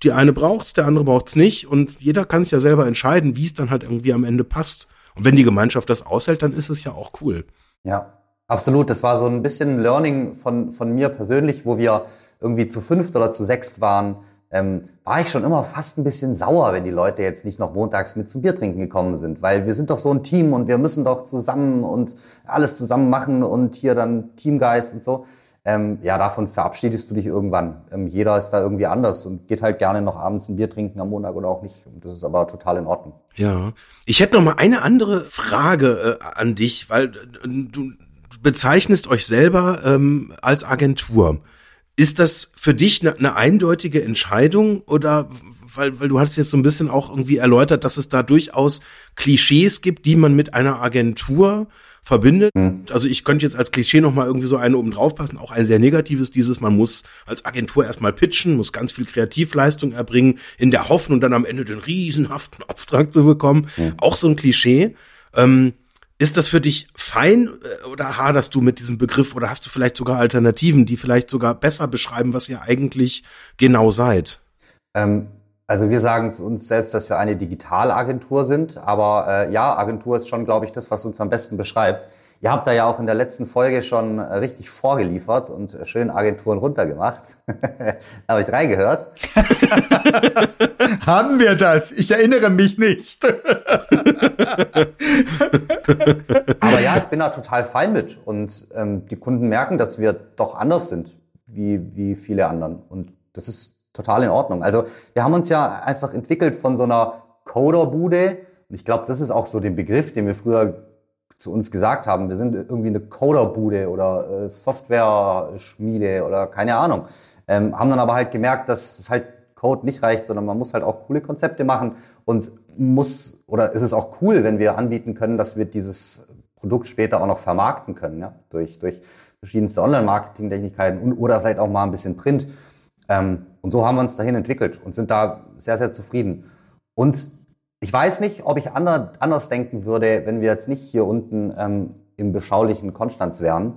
die eine braucht's, der andere braucht's nicht und jeder kann sich ja selber entscheiden, wie es dann halt irgendwie am Ende passt. Und wenn die Gemeinschaft das aushält, dann ist es ja auch cool. Ja, Absolut, das war so ein bisschen Learning von, von mir persönlich, wo wir irgendwie zu fünft oder zu sechst waren, ähm, war ich schon immer fast ein bisschen sauer, wenn die Leute jetzt nicht noch montags mit zum Bier trinken gekommen sind, weil wir sind doch so ein Team und wir müssen doch zusammen und alles zusammen machen und hier dann Teamgeist und so. Ähm, ja, davon verabschiedest du dich irgendwann. Ähm, jeder ist da irgendwie anders und geht halt gerne noch abends ein Bier trinken am Montag oder auch nicht. Das ist aber total in Ordnung. Ja, ich hätte noch mal eine andere Frage äh, an dich, weil äh, du bezeichnest euch selber ähm, als Agentur. Ist das für dich eine, eine eindeutige Entscheidung oder weil, weil du hast jetzt so ein bisschen auch irgendwie erläutert, dass es da durchaus Klischees gibt, die man mit einer Agentur verbindet. Mhm. Also ich könnte jetzt als Klischee noch mal irgendwie so eine oben drauf passen, auch ein sehr negatives dieses, man muss als Agentur erstmal pitchen, muss ganz viel Kreativleistung erbringen, in der Hoffnung dann am Ende den riesenhaften Auftrag zu bekommen. Mhm. Auch so ein Klischee. Ähm, ist das für dich fein äh, oder haderst du mit diesem Begriff oder hast du vielleicht sogar Alternativen, die vielleicht sogar besser beschreiben, was ihr eigentlich genau seid? Ähm, also wir sagen zu uns selbst, dass wir eine Digitalagentur sind, aber äh, ja, Agentur ist schon, glaube ich, das, was uns am besten beschreibt. Ihr habt da ja auch in der letzten Folge schon äh, richtig vorgeliefert und äh, schön Agenturen runtergemacht. da habe ich reingehört. Haben wir das? Ich erinnere mich nicht. Aber ja, ich bin da total fein mit. Und ähm, die Kunden merken, dass wir doch anders sind wie, wie viele anderen. Und das ist total in Ordnung. Also wir haben uns ja einfach entwickelt von so einer Coderbude. Und ich glaube, das ist auch so den Begriff, den wir früher zu uns gesagt haben, wir sind irgendwie eine Coderbude oder äh, Software-Schmiede oder keine Ahnung. Ähm, haben dann aber halt gemerkt, dass es halt Code nicht reicht, sondern man muss halt auch coole Konzepte machen und muss oder ist es auch cool, wenn wir anbieten können, dass wir dieses Produkt später auch noch vermarkten können, ja, durch, durch verschiedenste Online-Marketing-Techniken oder vielleicht auch mal ein bisschen Print. Ähm, und so haben wir uns dahin entwickelt und sind da sehr, sehr zufrieden. Und ich weiß nicht, ob ich anders denken würde, wenn wir jetzt nicht hier unten ähm, im beschaulichen Konstanz wären,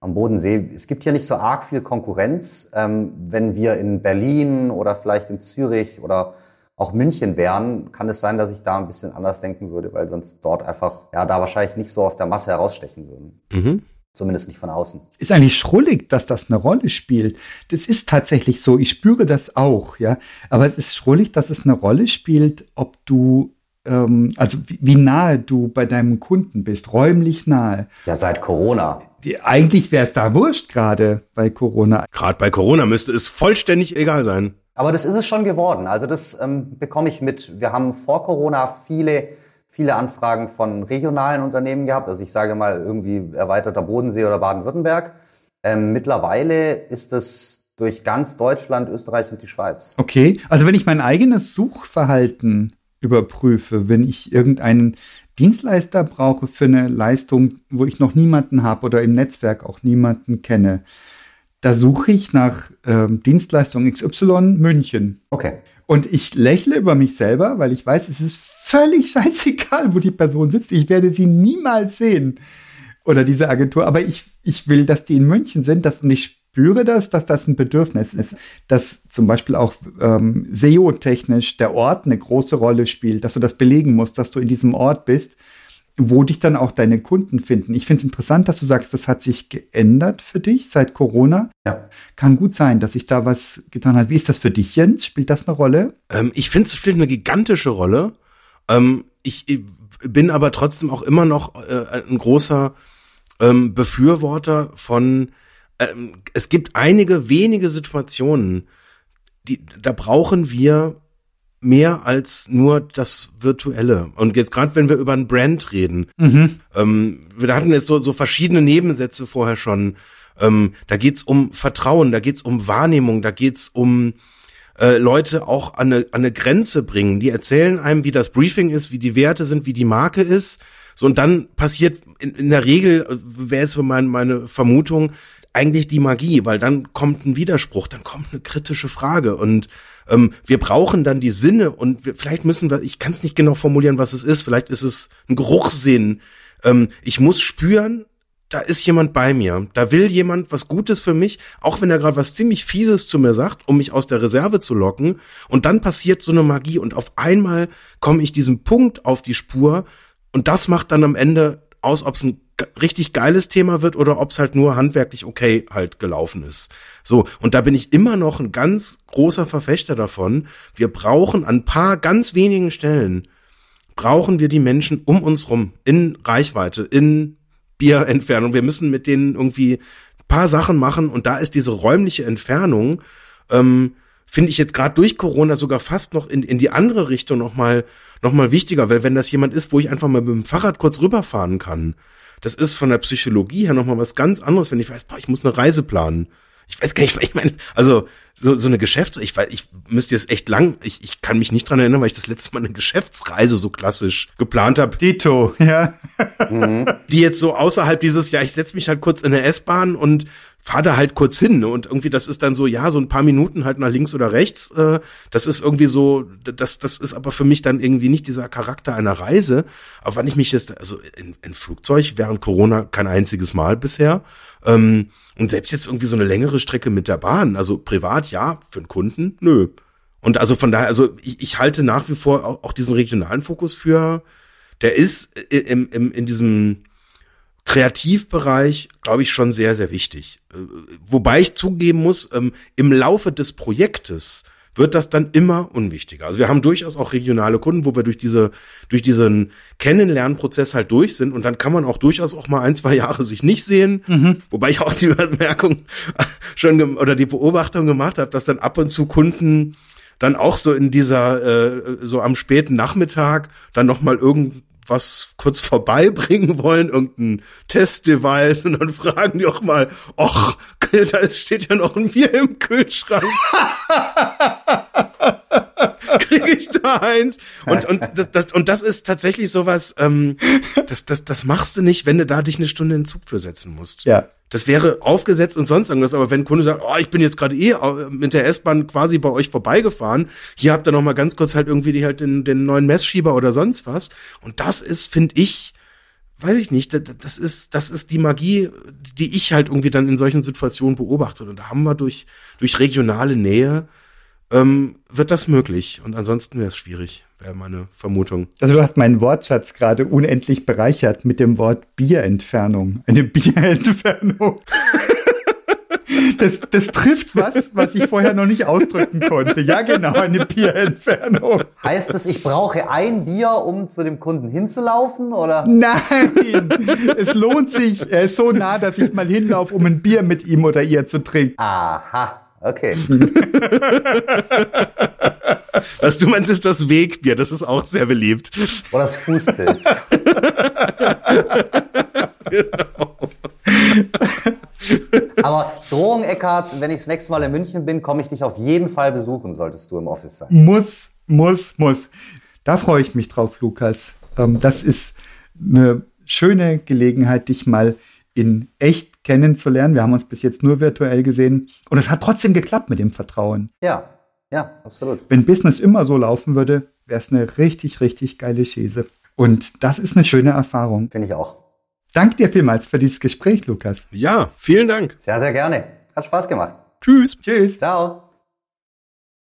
am Bodensee. Es gibt hier nicht so arg viel Konkurrenz. Ähm, wenn wir in Berlin oder vielleicht in Zürich oder auch München wären, kann es sein, dass ich da ein bisschen anders denken würde, weil wir uns dort einfach, ja, da wahrscheinlich nicht so aus der Masse herausstechen würden. Mhm. Zumindest nicht von außen. Ist eigentlich schrullig, dass das eine Rolle spielt. Das ist tatsächlich so. Ich spüre das auch, ja. Aber es ist schrullig, dass es eine Rolle spielt, ob du, ähm, also wie, wie nahe du bei deinem Kunden bist, räumlich nahe. Ja, seit Corona. Die, eigentlich wäre es da wurscht gerade bei Corona. Gerade bei Corona müsste es vollständig egal sein. Aber das ist es schon geworden. Also das ähm, bekomme ich mit. Wir haben vor Corona viele viele Anfragen von regionalen Unternehmen gehabt. Also ich sage mal irgendwie erweiterter Bodensee oder Baden-Württemberg. Ähm, mittlerweile ist es durch ganz Deutschland, Österreich und die Schweiz. Okay, also wenn ich mein eigenes Suchverhalten überprüfe, wenn ich irgendeinen Dienstleister brauche für eine Leistung, wo ich noch niemanden habe oder im Netzwerk auch niemanden kenne. Da suche ich nach ähm, Dienstleistung XY München. Okay. Und ich lächle über mich selber, weil ich weiß, es ist völlig scheißegal, wo die Person sitzt. Ich werde sie niemals sehen. Oder diese Agentur. Aber ich, ich will, dass die in München sind. Dass, und ich spüre das, dass das ein Bedürfnis ist, dass zum Beispiel auch ähm, SEO-technisch der Ort eine große Rolle spielt, dass du das belegen musst, dass du in diesem Ort bist, wo dich dann auch deine Kunden finden. Ich finde es interessant, dass du sagst, das hat sich geändert für dich seit Corona. Ja. Kann gut sein, dass sich da was getan hat. Wie ist das für dich, Jens? Spielt das eine Rolle? Ähm, ich finde, es spielt eine gigantische Rolle. Ähm, ich, ich, bin aber trotzdem auch immer noch äh, ein großer ähm, Befürworter von ähm, es gibt einige wenige Situationen, die, da brauchen wir mehr als nur das Virtuelle. Und jetzt gerade, wenn wir über ein Brand reden, mhm. ähm, wir hatten jetzt so, so verschiedene Nebensätze vorher schon. Ähm, da geht's um Vertrauen, da geht's um Wahrnehmung, da geht's um äh, Leute auch an eine, an eine Grenze bringen. Die erzählen einem, wie das Briefing ist, wie die Werte sind, wie die Marke ist. So, und dann passiert in, in der Regel, äh, wäre es mein, meine Vermutung, eigentlich die Magie, weil dann kommt ein Widerspruch, dann kommt eine kritische Frage und ähm, wir brauchen dann die Sinne und wir, vielleicht müssen wir, ich kann es nicht genau formulieren, was es ist, vielleicht ist es ein Geruchssinn. Ähm, ich muss spüren, da ist jemand bei mir, da will jemand was Gutes für mich, auch wenn er gerade was ziemlich Fieses zu mir sagt, um mich aus der Reserve zu locken. Und dann passiert so eine Magie und auf einmal komme ich diesem Punkt auf die Spur und das macht dann am Ende aus, ob es ein richtig geiles Thema wird oder ob es halt nur handwerklich okay halt gelaufen ist. So, und da bin ich immer noch ein ganz großer Verfechter davon. Wir brauchen an paar ganz wenigen Stellen, brauchen wir die Menschen um uns rum, in Reichweite, in Bierentfernung. Wir müssen mit denen irgendwie paar Sachen machen und da ist diese räumliche Entfernung, ähm, finde ich jetzt gerade durch Corona sogar fast noch in, in die andere Richtung nochmal noch mal wichtiger, weil wenn das jemand ist, wo ich einfach mal mit dem Fahrrad kurz rüberfahren kann, das ist von der Psychologie her nochmal was ganz anderes, wenn ich weiß, boah, ich muss eine Reise planen. Ich weiß gar nicht, ich meine, also so, so eine Geschäfts-, ich weiß, ich müsste jetzt echt lang, ich, ich kann mich nicht dran erinnern, weil ich das letzte Mal eine Geschäftsreise so klassisch geplant habe. Dito, ja. Mhm. Die jetzt so außerhalb dieses, ja, ich setze mich halt kurz in der S-Bahn und fahr da halt kurz hin. Ne? Und irgendwie, das ist dann so, ja, so ein paar Minuten halt nach links oder rechts. Äh, das ist irgendwie so, das, das ist aber für mich dann irgendwie nicht dieser Charakter einer Reise. Aber wann ich mich jetzt, also in, in Flugzeug während Corona kein einziges Mal bisher. Ähm, und selbst jetzt irgendwie so eine längere Strecke mit der Bahn, also privat ja, für einen Kunden, nö. Und also von daher, also ich, ich halte nach wie vor auch, auch diesen regionalen Fokus für, der ist im, im, in diesem Kreativbereich, glaube ich, schon sehr, sehr wichtig. Äh, wobei ich zugeben muss, ähm, im Laufe des Projektes wird das dann immer unwichtiger. Also wir haben durchaus auch regionale Kunden, wo wir durch diese, durch diesen Kennenlernprozess halt durch sind und dann kann man auch durchaus auch mal ein, zwei Jahre sich nicht sehen. Mhm. Wobei ich auch die Bemerkung schon oder die Beobachtung gemacht habe, dass dann ab und zu Kunden dann auch so in dieser, äh, so am späten Nachmittag dann nochmal irgend was kurz vorbeibringen wollen, irgendein Testdevice und dann fragen die auch mal, ach, da steht ja noch ein Bier im Kühlschrank. Kriege ich da eins? Und, und, das, das, und das ist tatsächlich sowas, ähm, das, das, das machst du nicht, wenn du da dich eine Stunde in den Zug für setzen musst. Ja. Das wäre aufgesetzt und sonst irgendwas, aber wenn ein Kunde sagt, oh, ich bin jetzt gerade eh mit der S-Bahn quasi bei euch vorbeigefahren, hier habt ihr noch mal ganz kurz halt irgendwie die, halt den, den neuen Messschieber oder sonst was. Und das ist, finde ich, weiß ich nicht, das ist, das ist die Magie, die ich halt irgendwie dann in solchen Situationen beobachte. Und da haben wir durch, durch regionale Nähe, ähm, wird das möglich. Und ansonsten wäre es schwierig wäre meine Vermutung. Also du hast meinen Wortschatz gerade unendlich bereichert mit dem Wort Bierentfernung. Eine Bierentfernung. Das, das trifft was, was ich vorher noch nicht ausdrücken konnte. Ja, genau, eine Bierentfernung. Heißt es, ich brauche ein Bier, um zu dem Kunden hinzulaufen, oder? Nein, es lohnt sich. Er ist so nah, dass ich mal hinlaufe, um ein Bier mit ihm oder ihr zu trinken. Aha, okay. Was du meinst, ist das Wegbier. Das ist auch sehr beliebt. Oder das Fußpilz. genau. Aber Drohung, Eckhardt, wenn ich das nächste Mal in München bin, komme ich dich auf jeden Fall besuchen, solltest du im Office sein. Muss, muss, muss. Da freue ich mich drauf, Lukas. Ähm, das ist eine schöne Gelegenheit, dich mal in echt kennenzulernen. Wir haben uns bis jetzt nur virtuell gesehen und es hat trotzdem geklappt mit dem Vertrauen. Ja, ja, absolut. Wenn Business immer so laufen würde, wäre es eine richtig, richtig geile Schäse. Und das ist eine schöne Erfahrung. Finde ich auch. Dank dir vielmals für dieses Gespräch, Lukas. Ja, vielen Dank. Sehr, sehr gerne. Hat Spaß gemacht. Tschüss. Tschüss. Ciao.